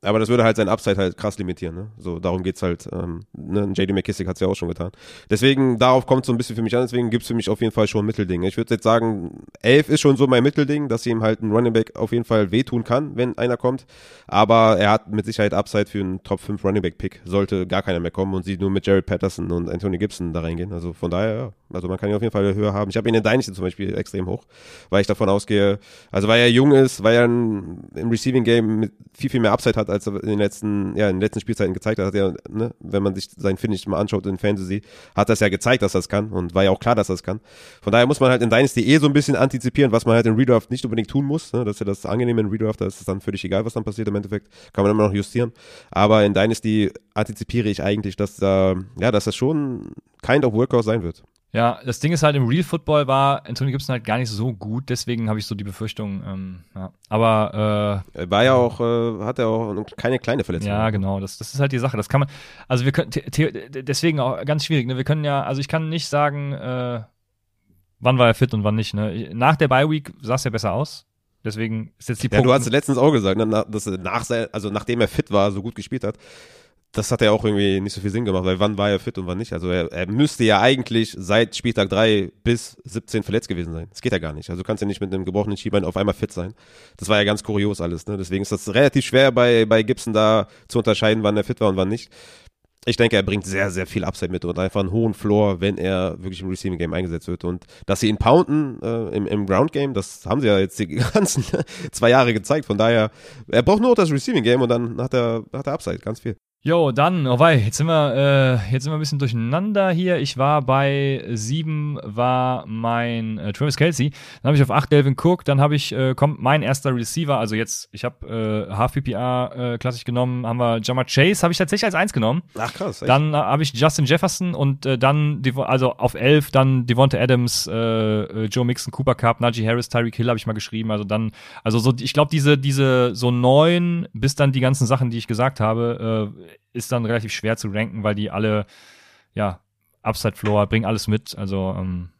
Aber das würde halt sein Upside halt krass limitieren. Ne? So, darum geht's halt. Ähm, ne? JD McKissick hat's ja auch schon getan. Deswegen, darauf kommt so ein bisschen für mich an. Deswegen gibt's für mich auf jeden Fall schon ein Mittelding. Ich würde jetzt sagen, 11 ist schon so mein Mittelding, dass ihm halt ein Running Back auf jeden Fall wehtun kann, wenn einer kommt. Aber er hat mit Sicherheit Upside für einen Top 5 Running Back Pick. Sollte gar keiner mehr kommen und sie nur mit Jared Patterson und Anthony Gibson da reingehen. Also von daher, ja. Also man kann ihn auf jeden Fall höher haben. Ich habe ihn in Dynasty zum Beispiel extrem hoch, weil ich davon ausgehe, also weil er jung ist, weil er im Receiving Game viel, viel mehr Upside hat, als er in den letzten, ja, in den letzten Spielzeiten gezeigt hat. hat er, ne, wenn man sich sein Finish mal anschaut in Fantasy, hat das ja gezeigt, dass es kann und war ja auch klar, dass es kann. Von daher muss man halt in Dynasty eh so ein bisschen antizipieren, was man halt in Redraft nicht unbedingt tun muss. Ne? Das ist ja das Angenehme in Redraft, da ist es dann völlig egal, was dann passiert im Endeffekt. Kann man immer noch justieren. Aber in Dynasty antizipiere ich eigentlich, dass da, ja, dass das schon kind of Workout sein wird. Ja, das Ding ist halt, im Real Football war Anthony Gibson halt gar nicht so gut, deswegen habe ich so die Befürchtung, ähm, ja. Aber äh, war ja auch, äh, hat er auch keine kleine Verletzung. Ja, genau, das, das ist halt die Sache. Das kann man, also wir können, deswegen auch ganz schwierig, ne? Wir können ja, also ich kann nicht sagen, äh, wann war er fit und wann nicht, ne? Nach der Bye Week sah es ja besser aus. Deswegen ist jetzt die Ja, du hast letztens auch gesagt, ne, dass er nach, also nachdem er fit war, so gut gespielt hat das hat ja auch irgendwie nicht so viel Sinn gemacht, weil wann war er fit und wann nicht? Also er, er müsste ja eigentlich seit Spieltag 3 bis 17 verletzt gewesen sein. Das geht ja gar nicht. Also du kannst ja nicht mit einem gebrochenen Schienbein auf einmal fit sein. Das war ja ganz kurios alles. Ne? Deswegen ist das relativ schwer bei, bei Gibson da zu unterscheiden, wann er fit war und wann nicht. Ich denke, er bringt sehr, sehr viel Upside mit und einfach einen hohen Floor, wenn er wirklich im Receiving Game eingesetzt wird. Und dass sie ihn pounden äh, im, im Ground Game, das haben sie ja jetzt die ganzen zwei Jahre gezeigt. Von daher, er braucht nur das Receiving Game und dann hat er, hat er Upside, ganz viel. Jo, dann, oh wei, jetzt sind wir, äh, jetzt sind wir ein bisschen durcheinander hier. Ich war bei sieben, war mein äh, Travis Kelsey. Dann habe ich auf acht Delvin Cook. Dann habe ich, äh, kommt mein erster Receiver. Also jetzt, ich habe äh, Half PPA äh, klassisch genommen. Haben wir Jammer Chase, habe ich tatsächlich als eins genommen. Ach krass. Echt? Dann äh, habe ich Justin Jefferson und äh, dann, also auf elf, dann Devonta Adams, äh, äh, Joe Mixon, Cooper Cup, Najee Harris, Tyreek Hill habe ich mal geschrieben. Also dann, also so, ich glaube diese, diese so neun bis dann die ganzen Sachen, die ich gesagt habe. Äh, ist dann relativ schwer zu ranken, weil die alle, ja, Upside Floor, bringen alles mit. Also, ähm,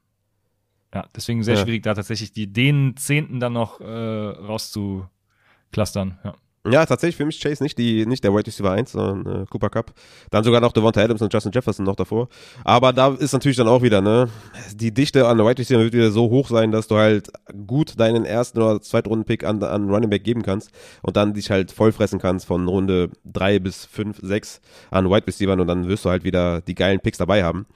ja, deswegen sehr ja. schwierig, da tatsächlich die, den Zehnten dann noch äh, rauszuklustern, ja. Ja, tatsächlich für mich Chase nicht die nicht der Wide Receiver 1, sondern äh, Cooper Cup. Dann sogar noch Devonta Adams und Justin Jefferson noch davor. Aber da ist natürlich dann auch wieder, ne, die Dichte an der Wide Receiver wird wieder so hoch sein, dass du halt gut deinen ersten oder zweiten Runden Pick an, an Running Back geben kannst und dann dich halt vollfressen kannst von Runde 3 bis 5, 6 an Wide Receivers und dann wirst du halt wieder die geilen Picks dabei haben.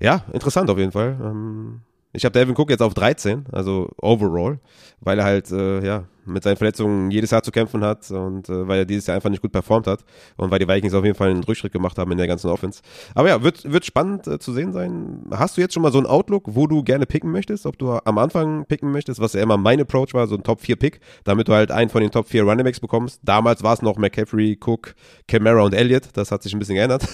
Ja, interessant auf jeden Fall. Ähm, ich habe Devin Cook jetzt auf 13, also overall, weil er halt, äh, ja, mit seinen Verletzungen jedes Jahr zu kämpfen hat und äh, weil er dieses Jahr einfach nicht gut performt hat und weil die Vikings auf jeden Fall einen Rückschritt gemacht haben in der ganzen Offense. Aber ja, wird, wird spannend äh, zu sehen sein. Hast du jetzt schon mal so einen Outlook, wo du gerne picken möchtest? Ob du am Anfang picken möchtest, was ja immer mein Approach war, so ein Top 4 Pick, damit du halt einen von den Top 4 Running Backs bekommst. Damals war es noch McCaffrey, Cook, Camara und Elliott. Das hat sich ein bisschen geändert.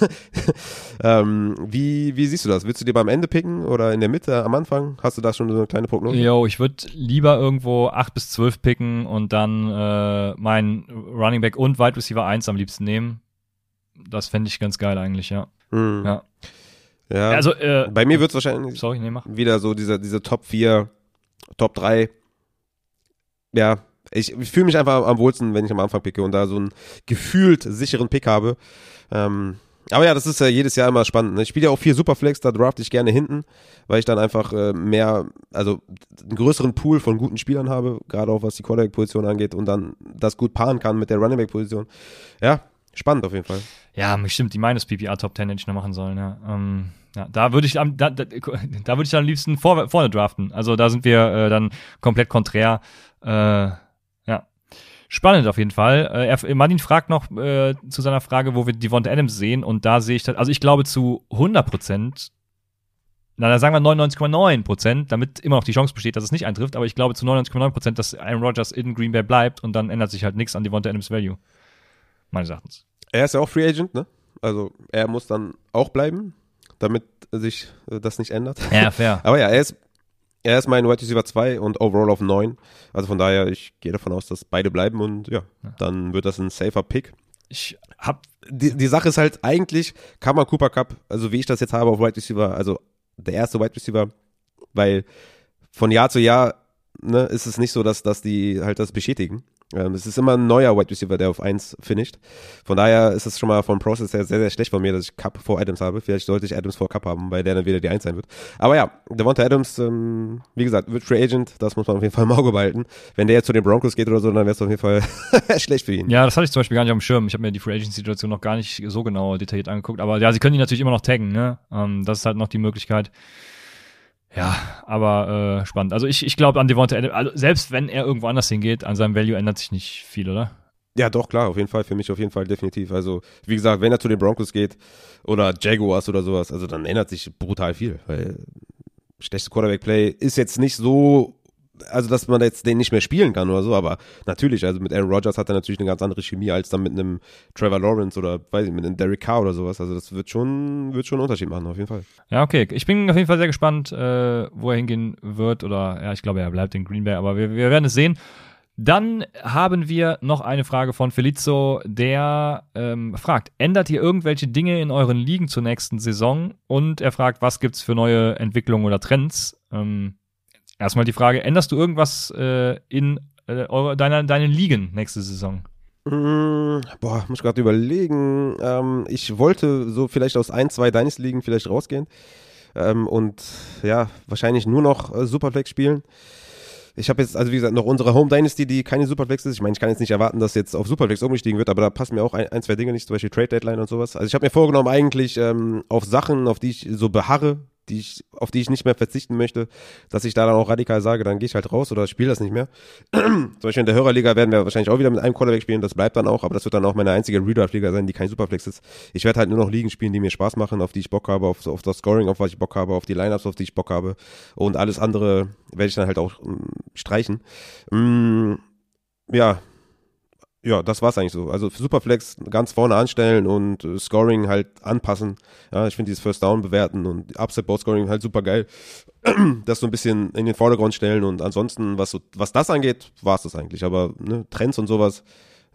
ähm, wie, wie siehst du das? Willst du dir beim Ende picken oder in der Mitte, am Anfang? Hast du da schon so eine kleine Prognose? Jo, ich würde lieber irgendwo 8 bis 12 picken und dann äh, meinen Running Back und Wide Receiver 1 am liebsten nehmen. Das fände ich ganz geil eigentlich, ja. Hm. Ja. ja. Also, äh, Bei mir wird es wahrscheinlich sorry, nee, wieder so diese, diese Top 4, Top 3. Ja, ich, ich fühle mich einfach am wohlsten, wenn ich am Anfang picke und da so einen gefühlt sicheren Pick habe. Ähm, aber ja, das ist ja jedes Jahr immer spannend. Ne? Ich spiele ja auch viel Superflex, da draft ich gerne hinten, weil ich dann einfach äh, mehr, also einen größeren Pool von guten Spielern habe, gerade auch was die Quarterback-Position angeht und dann das gut paaren kann mit der Running Back-Position. Ja, spannend auf jeden Fall. Ja, bestimmt die minus PPR Top 10 hätte ich noch machen sollen, ja. Ähm, ja da würde ich da, da, da würde ich am liebsten vor, vorne draften. Also da sind wir äh, dann komplett konträr. Äh, Spannend auf jeden Fall. Äh, er, Martin fragt noch äh, zu seiner Frage, wo wir Devonta Adams sehen. Und da sehe ich, also ich glaube zu 100 Prozent, na, da sagen wir 99,9 Prozent, damit immer noch die Chance besteht, dass es nicht eintrifft. Aber ich glaube zu 99,9 Prozent, dass Aaron Rodgers in Green Bay bleibt und dann ändert sich halt nichts an Devonta Adams Value. Meines Erachtens. Er ist ja auch Free Agent, ne? Also er muss dann auch bleiben, damit sich äh, das nicht ändert. Ja, fair. Aber ja, er ist er ist mein Wide Receiver 2 und overall auf 9. Also von daher, ich gehe davon aus, dass beide bleiben und ja, ja. dann wird das ein safer Pick. Ich hab. Die, die Sache ist halt eigentlich, kann man Cooper Cup, also wie ich das jetzt habe auf Wide Receiver, also der erste Wide Receiver, weil von Jahr zu Jahr ne, ist es nicht so, dass, dass die halt das bestätigen. Ähm, es ist immer ein neuer Wide Receiver, der auf 1 finisht. Von daher ist es schon mal vom Process her sehr, sehr schlecht von mir, dass ich Cup vor Adams habe. Vielleicht sollte ich Adams vor Cup haben, weil der dann wieder die 1 sein wird. Aber ja, Devonta Adams, ähm, wie gesagt, wird Free Agent, das muss man auf jeden Fall im Auge behalten. Wenn der jetzt zu den Broncos geht oder so, dann wäre es auf jeden Fall schlecht für ihn. Ja, das hatte ich zum Beispiel gar nicht auf dem Schirm. Ich habe mir die Free Agent-Situation noch gar nicht so genau detailliert angeguckt. Aber ja, sie können ihn natürlich immer noch taggen, ne? Ähm, das ist halt noch die Möglichkeit. Ja, aber äh, spannend. Also ich, ich glaube an Devonta Adams, also selbst wenn er irgendwo anders hingeht, an seinem Value ändert sich nicht viel, oder? Ja, doch, klar, auf jeden Fall, für mich auf jeden Fall definitiv. Also, wie gesagt, wenn er zu den Broncos geht oder Jaguars oder sowas, also dann ändert sich brutal viel, weil schlechtes Quarterback-Play ist jetzt nicht so also dass man jetzt den nicht mehr spielen kann oder so, aber natürlich, also mit Aaron Rodgers hat er natürlich eine ganz andere Chemie als dann mit einem Trevor Lawrence oder weiß ich, mit einem Derek Carr oder sowas. Also das wird schon, wird schon einen Unterschied machen, auf jeden Fall. Ja, okay. Ich bin auf jeden Fall sehr gespannt, äh, wo er hingehen wird. Oder ja, ich glaube, er bleibt in Green Bay, aber wir, wir werden es sehen. Dann haben wir noch eine Frage von Felizzo, der ähm, fragt, ändert ihr irgendwelche Dinge in euren Ligen zur nächsten Saison? Und er fragt, was gibt's für neue Entwicklungen oder Trends? Ähm, Erstmal die Frage, änderst du irgendwas äh, in äh, eure, deiner, deinen Ligen nächste Saison? Mm, boah, muss gerade überlegen. Ähm, ich wollte so vielleicht aus ein, zwei deines Ligen vielleicht rausgehen ähm, und ja, wahrscheinlich nur noch äh, Superflex spielen. Ich habe jetzt, also wie gesagt, noch unsere Home Dynasty, die keine Superflex ist. Ich meine, ich kann jetzt nicht erwarten, dass jetzt auf Superflex umgestiegen wird, aber da passen mir auch ein, ein zwei Dinge nicht, zum Beispiel Trade Deadline und sowas. Also ich habe mir vorgenommen, eigentlich ähm, auf Sachen, auf die ich so beharre, die ich, auf die ich nicht mehr verzichten möchte, dass ich da dann auch radikal sage, dann gehe ich halt raus oder spiele das nicht mehr. Zum Beispiel in der Hörerliga werden wir wahrscheinlich auch wieder mit einem Quarterback spielen, das bleibt dann auch, aber das wird dann auch meine einzige Redraft-Liga sein, die kein Superflex ist. Ich werde halt nur noch Ligen spielen, die mir Spaß machen, auf die ich Bock habe, auf, auf das Scoring, auf was ich Bock habe, auf die Lineups, auf die ich Bock habe und alles andere werde ich dann halt auch ähm, streichen. Mm, ja, ja, das war's eigentlich so. Also Superflex ganz vorne anstellen und äh, Scoring halt anpassen. Ja, ich finde dieses First Down bewerten und Upset Board Scoring halt super geil. das so ein bisschen in den Vordergrund stellen und ansonsten, was so, was das angeht, war's das eigentlich. Aber ne, Trends und sowas,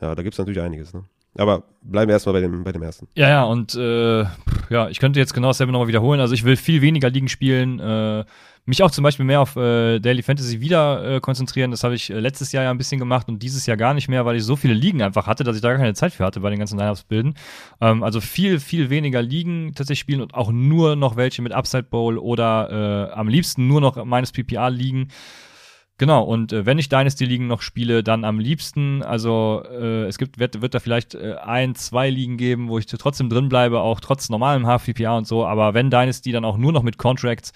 ja, da gibt's natürlich einiges. Ne? Aber bleiben wir erstmal bei dem, bei dem ersten. Ja, ja, und äh, ja, ich könnte jetzt genau dasselbe nochmal wiederholen. Also ich will viel weniger Ligen spielen. Äh, mich auch zum Beispiel mehr auf äh, Daily Fantasy wieder äh, konzentrieren. Das habe ich äh, letztes Jahr ja ein bisschen gemacht und dieses Jahr gar nicht mehr, weil ich so viele Ligen einfach hatte, dass ich da gar keine Zeit für hatte bei den ganzen Lineups bilden. Ähm, also viel, viel weniger Ligen tatsächlich spielen und auch nur noch welche mit Upside Bowl oder äh, am liebsten nur noch meines PPA ligen. Genau, und äh, wenn ich Dynasty-Ligen noch spiele, dann am liebsten, also äh, es gibt, wird, wird da vielleicht äh, ein, zwei Ligen geben, wo ich trotzdem drin bleibe, auch trotz normalem HFPPA und so, aber wenn Dynasty dann auch nur noch mit Contracts,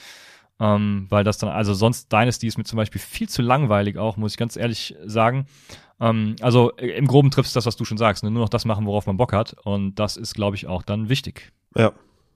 ähm, weil das dann, also sonst Dynasty ist mir zum Beispiel viel zu langweilig auch, muss ich ganz ehrlich sagen. Ähm, also äh, im Groben triffst das, was du schon sagst, ne? nur noch das machen, worauf man Bock hat. Und das ist, glaube ich, auch dann wichtig. Ja,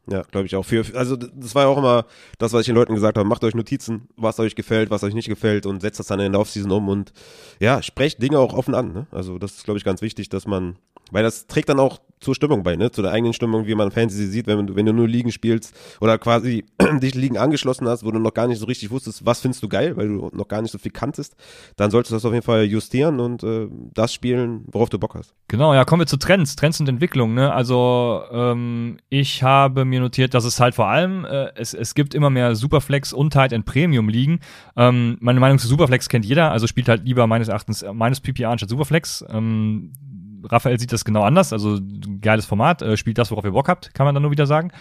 ja, glaube ich auch. Für, also das war ja auch immer das, was ich den Leuten gesagt habe. Macht euch Notizen, was euch gefällt, was euch nicht gefällt und setzt das dann in der Offseason um und ja, sprecht Dinge auch offen an. Ne? Also das ist, glaube ich, ganz wichtig, dass man weil das trägt dann auch zur Stimmung bei, ne? Zu der eigenen Stimmung, wie man Fantasy sieht, wenn du, wenn du nur Ligen spielst oder quasi dich Ligen angeschlossen hast, wo du noch gar nicht so richtig wusstest, was findest du geil, weil du noch gar nicht so viel kanntest, dann solltest du das auf jeden Fall justieren und äh, das spielen, worauf du Bock hast. Genau, ja, kommen wir zu Trends, Trends und Entwicklung, ne? Also ähm, ich habe mir notiert, dass es halt vor allem, äh, es, es gibt immer mehr Superflex und Tight End Premium Ligen. Ähm, meine Meinung zu Superflex kennt jeder, also spielt halt lieber meines Erachtens meines PPA anstatt Superflex. Ähm, Raphael sieht das genau anders, also geiles Format, äh, spielt das, worauf ihr Bock habt, kann man dann nur wieder sagen.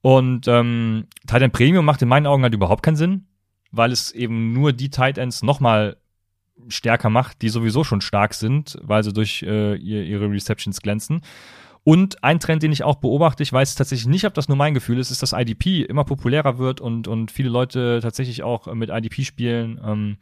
Und ähm, Tight End Premium macht in meinen Augen halt überhaupt keinen Sinn, weil es eben nur die Tight Ends nochmal stärker macht, die sowieso schon stark sind, weil sie durch äh, ihre Receptions glänzen. Und ein Trend, den ich auch beobachte, ich weiß tatsächlich nicht, ob das nur mein Gefühl ist, ist, dass IDP immer populärer wird und, und viele Leute tatsächlich auch mit IDP spielen. Ähm,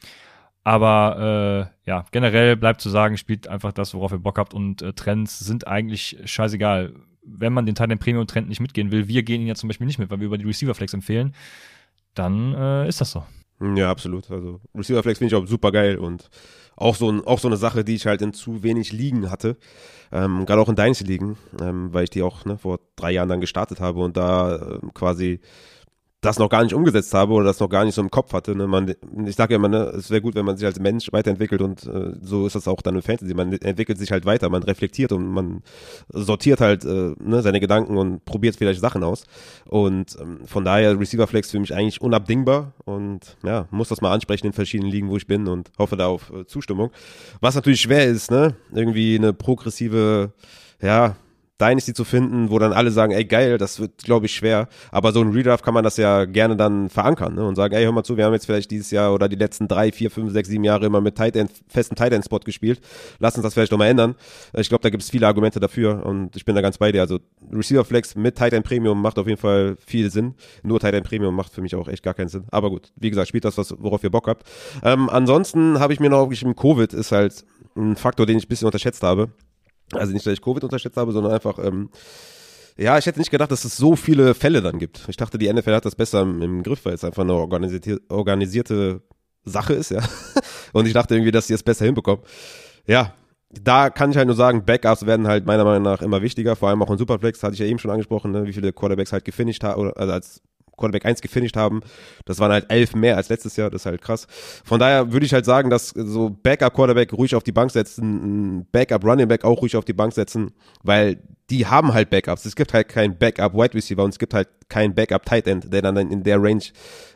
aber äh, ja, generell bleibt zu sagen, spielt einfach das, worauf ihr Bock habt und äh, Trends sind eigentlich scheißegal. Wenn man den Teil Premium Trend nicht mitgehen will, wir gehen ihn ja zum Beispiel nicht mit, weil wir über die Receiver Flex empfehlen, dann äh, ist das so. Ja, absolut. Also Receiver Flex finde ich auch super geil und auch so, auch so eine Sache, die ich halt in zu wenig Ligen hatte. Ähm, Gerade auch in Dynasty Ligen, ähm, weil ich die auch ne, vor drei Jahren dann gestartet habe und da äh, quasi das noch gar nicht umgesetzt habe oder das noch gar nicht so im Kopf hatte. Ne? Man, ich sage ja immer, ne, es wäre gut, wenn man sich als Mensch weiterentwickelt und äh, so ist das auch dann im Fantasy. Man entwickelt sich halt weiter, man reflektiert und man sortiert halt äh, ne, seine Gedanken und probiert vielleicht Sachen aus. Und ähm, von daher Receiver Flex für mich eigentlich unabdingbar und ja, muss das mal ansprechen in verschiedenen Ligen, wo ich bin und hoffe da auf äh, Zustimmung. Was natürlich schwer ist, ne? Irgendwie eine progressive, ja, Dynasty zu finden, wo dann alle sagen, ey geil, das wird, glaube ich, schwer. Aber so ein Redraft kann man das ja gerne dann verankern ne? und sagen, ey, hör mal zu, wir haben jetzt vielleicht dieses Jahr oder die letzten drei, vier, fünf, sechs, sieben Jahre immer mit Tight End, festen Tight End Spot gespielt. Lass uns das vielleicht nochmal ändern. Ich glaube, da gibt es viele Argumente dafür und ich bin da ganz bei dir. Also Receiver Flex mit Tight End Premium macht auf jeden Fall viel Sinn. Nur Tight End Premium macht für mich auch echt gar keinen Sinn. Aber gut, wie gesagt, spielt das, was, worauf ihr Bock habt. Ähm, ansonsten habe ich mir noch aufgeschrieben, Covid ist halt ein Faktor, den ich ein bisschen unterschätzt habe. Also nicht, dass ich Covid unterschätzt habe, sondern einfach, ähm, ja, ich hätte nicht gedacht, dass es so viele Fälle dann gibt. Ich dachte, die NFL hat das besser im, im Griff, weil es einfach eine organisierte, organisierte Sache ist, ja. Und ich dachte irgendwie, dass sie es besser hinbekommen. Ja, da kann ich halt nur sagen, Backups werden halt meiner Meinung nach immer wichtiger, vor allem auch in Superflex, hatte ich ja eben schon angesprochen, ne, wie viele Quarterbacks halt gefinisht haben, also als Quarterback 1 gefinisht haben. Das waren halt elf mehr als letztes Jahr, das ist halt krass. Von daher würde ich halt sagen, dass so Backup Quarterback ruhig auf die Bank setzen, Backup Running Back auch ruhig auf die Bank setzen, weil die haben halt Backups. Es gibt halt keinen Backup Wide Receiver und es gibt halt keinen Backup Tight End, der dann in der Range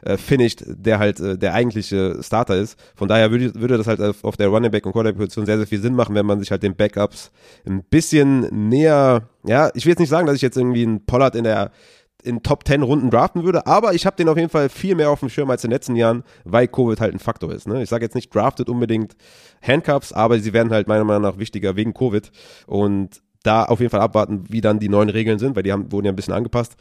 äh, finisht, der halt äh, der eigentliche Starter ist. Von daher würde, würde das halt auf der Running Back und Quarterback Position sehr, sehr viel Sinn machen, wenn man sich halt den Backups ein bisschen näher, ja, ich will jetzt nicht sagen, dass ich jetzt irgendwie einen Pollard in der in Top 10 Runden draften würde, aber ich habe den auf jeden Fall viel mehr auf dem Schirm als in den letzten Jahren, weil Covid halt ein Faktor ist. Ne? Ich sage jetzt nicht draftet unbedingt Handcuffs, aber sie werden halt meiner Meinung nach wichtiger wegen Covid und da auf jeden Fall abwarten, wie dann die neuen Regeln sind, weil die haben, wurden ja ein bisschen angepasst.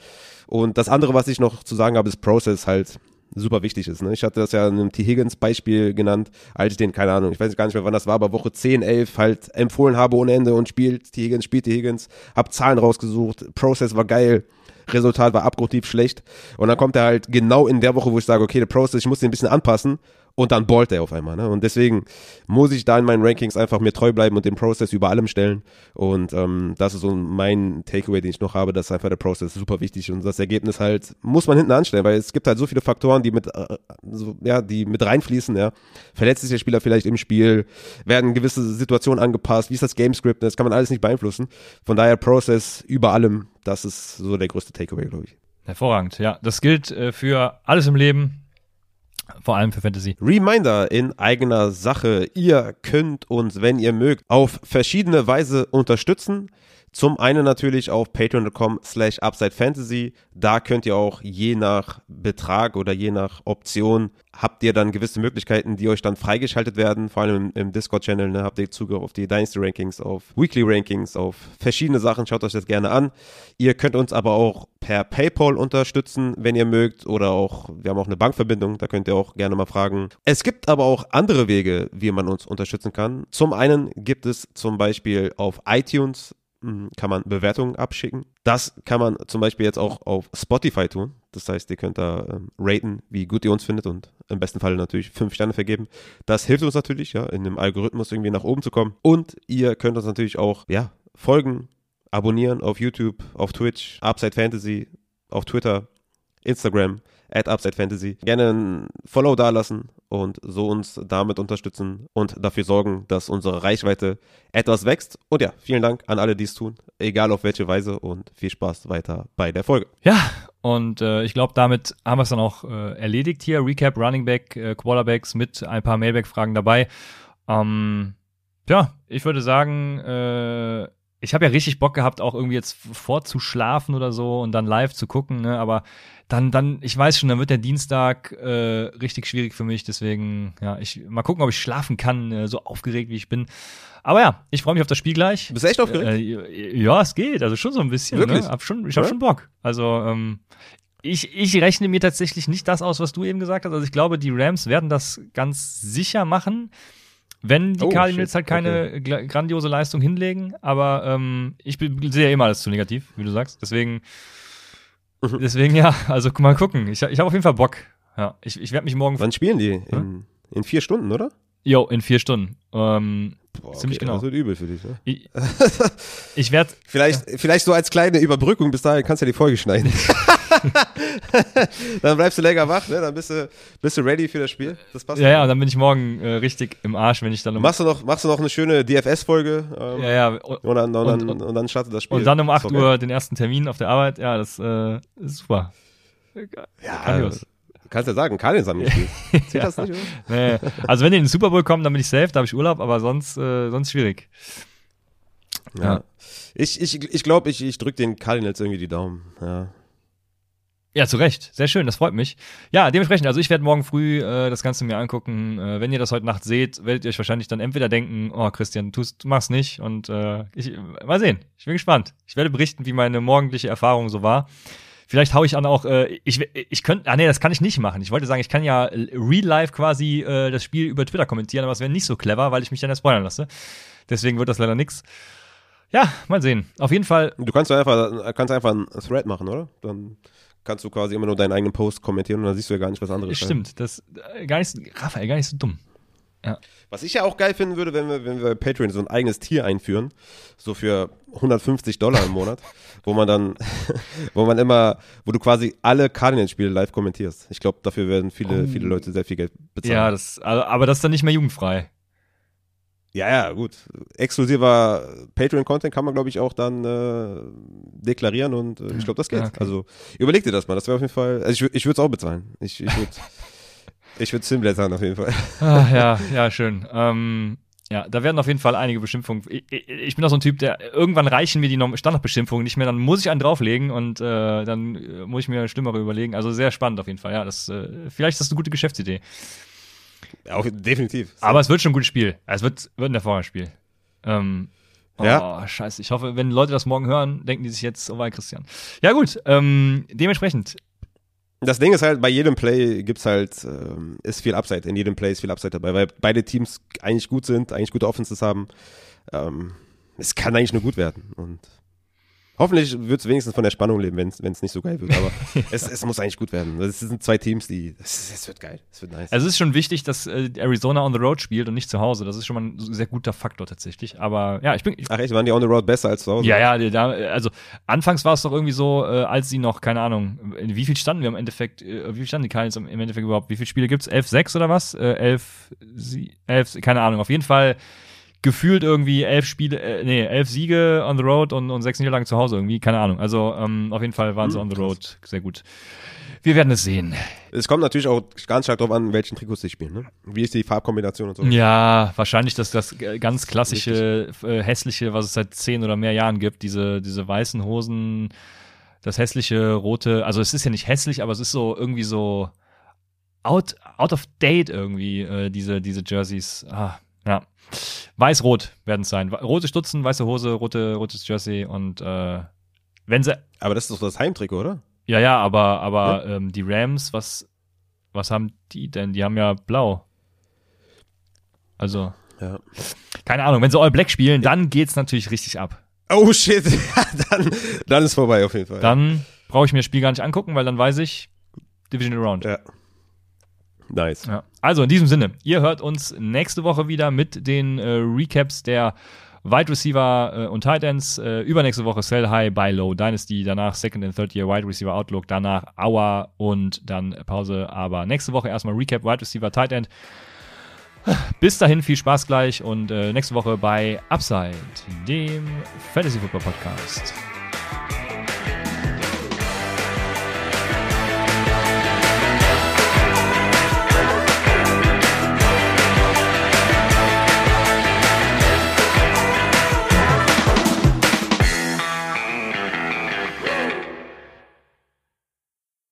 Und das andere, was ich noch zu sagen habe, ist Process halt super wichtig ist. Ne? Ich hatte das ja in einem T. Higgins Beispiel genannt, als ich den, keine Ahnung, ich weiß gar nicht mehr, wann das war, aber Woche 10, 11 halt empfohlen habe ohne Ende und spielt T. Higgins, spielt T. Higgins, hab Zahlen rausgesucht, Process war geil, Resultat war abgrundtief schlecht. Und dann kommt er halt genau in der Woche, wo ich sage, okay, der Process, ich muss den ein bisschen anpassen. Und dann ballt er auf einmal. Ne? Und deswegen muss ich da in meinen Rankings einfach mir treu bleiben und den Process über allem stellen. Und ähm, das ist so mein Takeaway, den ich noch habe, dass einfach der Process super wichtig ist und das Ergebnis halt muss man hinten anstellen, weil es gibt halt so viele Faktoren, die mit äh, so, ja, die mit reinfließen. Ja, verletzt sich der Spieler vielleicht im Spiel, werden gewisse Situationen angepasst, wie ist das Gamescript? Das kann man alles nicht beeinflussen. Von daher Process über allem. Das ist so der größte Takeaway, glaube ich. Hervorragend, ja. Das gilt äh, für alles im Leben vor allem für Fantasy. Reminder in eigener Sache. Ihr könnt uns, wenn ihr mögt, auf verschiedene Weise unterstützen. Zum einen natürlich auf patreon.com slash upsidefantasy. Da könnt ihr auch je nach Betrag oder je nach Option habt ihr dann gewisse Möglichkeiten, die euch dann freigeschaltet werden. Vor allem im, im Discord-Channel ne, habt ihr Zugriff auf die Dynasty Rankings, auf Weekly Rankings, auf verschiedene Sachen. Schaut euch das gerne an. Ihr könnt uns aber auch per PayPal unterstützen, wenn ihr mögt. Oder auch, wir haben auch eine Bankverbindung, da könnt ihr auch gerne mal fragen. Es gibt aber auch andere Wege, wie man uns unterstützen kann. Zum einen gibt es zum Beispiel auf iTunes kann man Bewertungen abschicken. Das kann man zum Beispiel jetzt auch auf Spotify tun. Das heißt, ihr könnt da ähm, raten, wie gut ihr uns findet und im besten Fall natürlich fünf Sterne vergeben. Das hilft uns natürlich, ja, in dem Algorithmus irgendwie nach oben zu kommen. Und ihr könnt uns natürlich auch, ja, folgen, abonnieren auf YouTube, auf Twitch, Upside Fantasy, auf Twitter, Instagram at Upside Fantasy. Gerne ein Follow dalassen und so uns damit unterstützen und dafür sorgen, dass unsere Reichweite etwas wächst. Und ja, vielen Dank an alle, die es tun, egal auf welche Weise und viel Spaß weiter bei der Folge. Ja, und äh, ich glaube, damit haben wir es dann auch äh, erledigt hier. Recap, Running Back, äh, Quarterbacks mit ein paar Mailback-Fragen dabei. Ähm, ja, ich würde sagen, äh, ich habe ja richtig Bock gehabt, auch irgendwie jetzt vorzuschlafen oder so und dann live zu gucken, ne? aber dann, dann, ich weiß schon, dann wird der Dienstag äh, richtig schwierig für mich. Deswegen, ja, ich mal gucken, ob ich schlafen kann, äh, so aufgeregt wie ich bin. Aber ja, ich freue mich auf das Spiel gleich. Bist du echt aufgeregt? Äh, ja, es geht, also schon so ein bisschen. Wirklich? Ne? Hab schon, ich habe ja? schon Bock. Also, ähm, ich, ich rechne mir tatsächlich nicht das aus, was du eben gesagt hast. Also ich glaube, die Rams werden das ganz sicher machen wenn die oh, Cardinals halt keine okay. grandiose Leistung hinlegen. Aber ähm, ich sehe ja immer alles zu negativ, wie du sagst. Deswegen Mhm. Deswegen ja, also mal gucken. Ich, ich habe auf jeden Fall Bock. Ja, ich, ich werde mich morgen. Wann spielen die? In, hm? in vier Stunden, oder? Jo, in vier Stunden. Ähm, Boah, ziemlich okay, genau. Das wird übel für dich, ne? Ich, ich werde. vielleicht, ja. vielleicht so als kleine Überbrückung bis dahin kannst du ja die Folge schneiden. dann bleibst du länger wach, ne? Dann bist du, bist du ready für das Spiel. Das passt. Ja, ja, und dann bin ich morgen äh, richtig im Arsch, wenn ich dann um Machst du noch, machst du noch eine schöne DFS-Folge? Ähm, ja, ja. Und, und, dann, und, und, und, dann startet das Spiel. Und dann um 8 okay. Uhr den ersten Termin auf der Arbeit. Ja, das äh, ist super. Ja, Grandios. Kannst ja sagen, Cardinals haben gespielt. Zählt das nicht? Nee. Also wenn die in den Super Bowl kommen, dann bin ich safe, da habe ich Urlaub, aber sonst, äh, sonst schwierig. Ja. ja. Ich, ich, ich glaube, ich, ich drücke den Cardinals irgendwie die Daumen. Ja. Ja, zu Recht. Sehr schön, das freut mich. Ja, dementsprechend, also ich werde morgen früh äh, das Ganze mir angucken. Äh, wenn ihr das heute Nacht seht, werdet ihr euch wahrscheinlich dann entweder denken, oh Christian, tust, mach's nicht. Und äh, ich, mal sehen. Ich bin gespannt. Ich werde berichten, wie meine morgendliche Erfahrung so war. Vielleicht hau ich an auch, äh, ich, ich könnte, ah nee, das kann ich nicht machen. Ich wollte sagen, ich kann ja real life quasi äh, das Spiel über Twitter kommentieren, aber es wäre nicht so clever, weil ich mich dann ja spoilern lasse. Deswegen wird das leider nix. Ja, mal sehen. Auf jeden Fall. Du kannst einfach, kannst einfach einen Thread machen, oder? Dann kannst du quasi immer nur deinen eigenen Post kommentieren und dann siehst du ja gar nicht was anderes. Stimmt, das äh, gar nicht, Raphael, gar nicht so dumm. Ja. Was ich ja auch geil finden würde, wenn wir, wenn wir bei Patreon so ein eigenes Tier einführen, so für 150 Dollar im Monat, wo man dann, wo man immer, wo du quasi alle Cardinals-Spiele live kommentierst. Ich glaube, dafür werden viele, oh. viele Leute sehr viel Geld bezahlen. Ja, das, aber das ist dann nicht mehr jugendfrei. Ja, ja, gut. Exklusiver Patreon-Content kann man, glaube ich, auch dann äh, deklarieren und äh, ich glaube, das geht. Ja, okay. Also überleg dir das mal. Das wäre auf jeden Fall. Also ich, ich würde es auch bezahlen. Ich, ich würde ich würd Simblättern auf jeden Fall. Ah, ja, ja, schön. Ähm, ja, da werden auf jeden Fall einige Beschimpfungen. Ich, ich, ich, bin auch so ein Typ, der irgendwann reichen mir die Standardbeschimpfungen nicht mehr, dann muss ich einen drauflegen und äh, dann äh, muss ich mir schlimmere überlegen. Also sehr spannend auf jeden Fall. Ja, das äh, vielleicht ist das eine gute Geschäftsidee. Auch, definitiv. Aber es wird schon ein gutes Spiel. Es wird, wird ein Hervorragendes Ähm, oh, ja. scheiße. Ich hoffe, wenn Leute das morgen hören, denken die sich jetzt, oh, weil Christian. Ja, gut. Ähm, dementsprechend. Das Ding ist halt, bei jedem Play gibt's halt, ähm, ist viel Upside. In jedem Play ist viel Upside dabei, weil beide Teams eigentlich gut sind, eigentlich gute Offenses haben. Ähm, es kann eigentlich nur gut werden. Und Hoffentlich wird es wenigstens von der Spannung leben, wenn es nicht so geil wird. Aber es, es muss eigentlich gut werden. Es sind zwei Teams, die. Es, wird geil. Es wird nice. Also es ist schon wichtig, dass äh, Arizona on the road spielt und nicht zu Hause. Das ist schon mal ein sehr guter Faktor tatsächlich. Aber ja, ich bin. Ich, Ach echt, waren die on the road besser als zu Hause? Ja, ja, da, also anfangs war es doch irgendwie so, äh, als sie noch, keine Ahnung, wie viel standen wir im Endeffekt, äh, wie viel standen die Cardinals im Endeffekt überhaupt? Wie viele Spiele gibt's? Elf, sechs oder was? Äh, elf, sie, elf, keine Ahnung. Auf jeden Fall gefühlt irgendwie elf Spiele, äh, nee, elf Siege on the road und, und sechs Niederlagen zu Hause irgendwie, keine Ahnung. Also ähm, auf jeden Fall waren sie hm, on the road sehr gut. Wir werden es sehen. Es kommt natürlich auch ganz stark darauf an, welchen Trikots sie spielen. Ne? Wie ist die Farbkombination und so? Ja, wahrscheinlich das, das ganz klassische, äh, hässliche, was es seit zehn oder mehr Jahren gibt. Diese, diese weißen Hosen, das hässliche rote. Also es ist ja nicht hässlich, aber es ist so irgendwie so out, out of date irgendwie, äh, diese, diese Jerseys. Ah, ja. Weiß-Rot werden es sein. Rote Stutzen, weiße Hose, rote, rotes Jersey und äh, wenn sie. Aber das ist doch das Heimtrikot, oder? Ja, ja, aber, aber ja? Ähm, die Rams, was, was haben die denn? Die haben ja blau. Also. Ja. Keine Ahnung, wenn sie All Black spielen, dann geht's natürlich richtig ab. Oh shit, dann, dann ist vorbei auf jeden Fall. Dann brauche ich mir das Spiel gar nicht angucken, weil dann weiß ich, Division Around. Ja. Nice. Ja. Also in diesem Sinne, ihr hört uns nächste Woche wieder mit den äh, Recaps der Wide Receiver äh, und Tight Ends. Äh, übernächste Woche Sell High, Buy Low, Dynasty, danach Second and Third Year Wide Receiver Outlook, danach Hour und dann Pause. Aber nächste Woche erstmal Recap Wide Receiver Tight End. Bis dahin viel Spaß gleich und äh, nächste Woche bei Upside, dem Fantasy Football Podcast.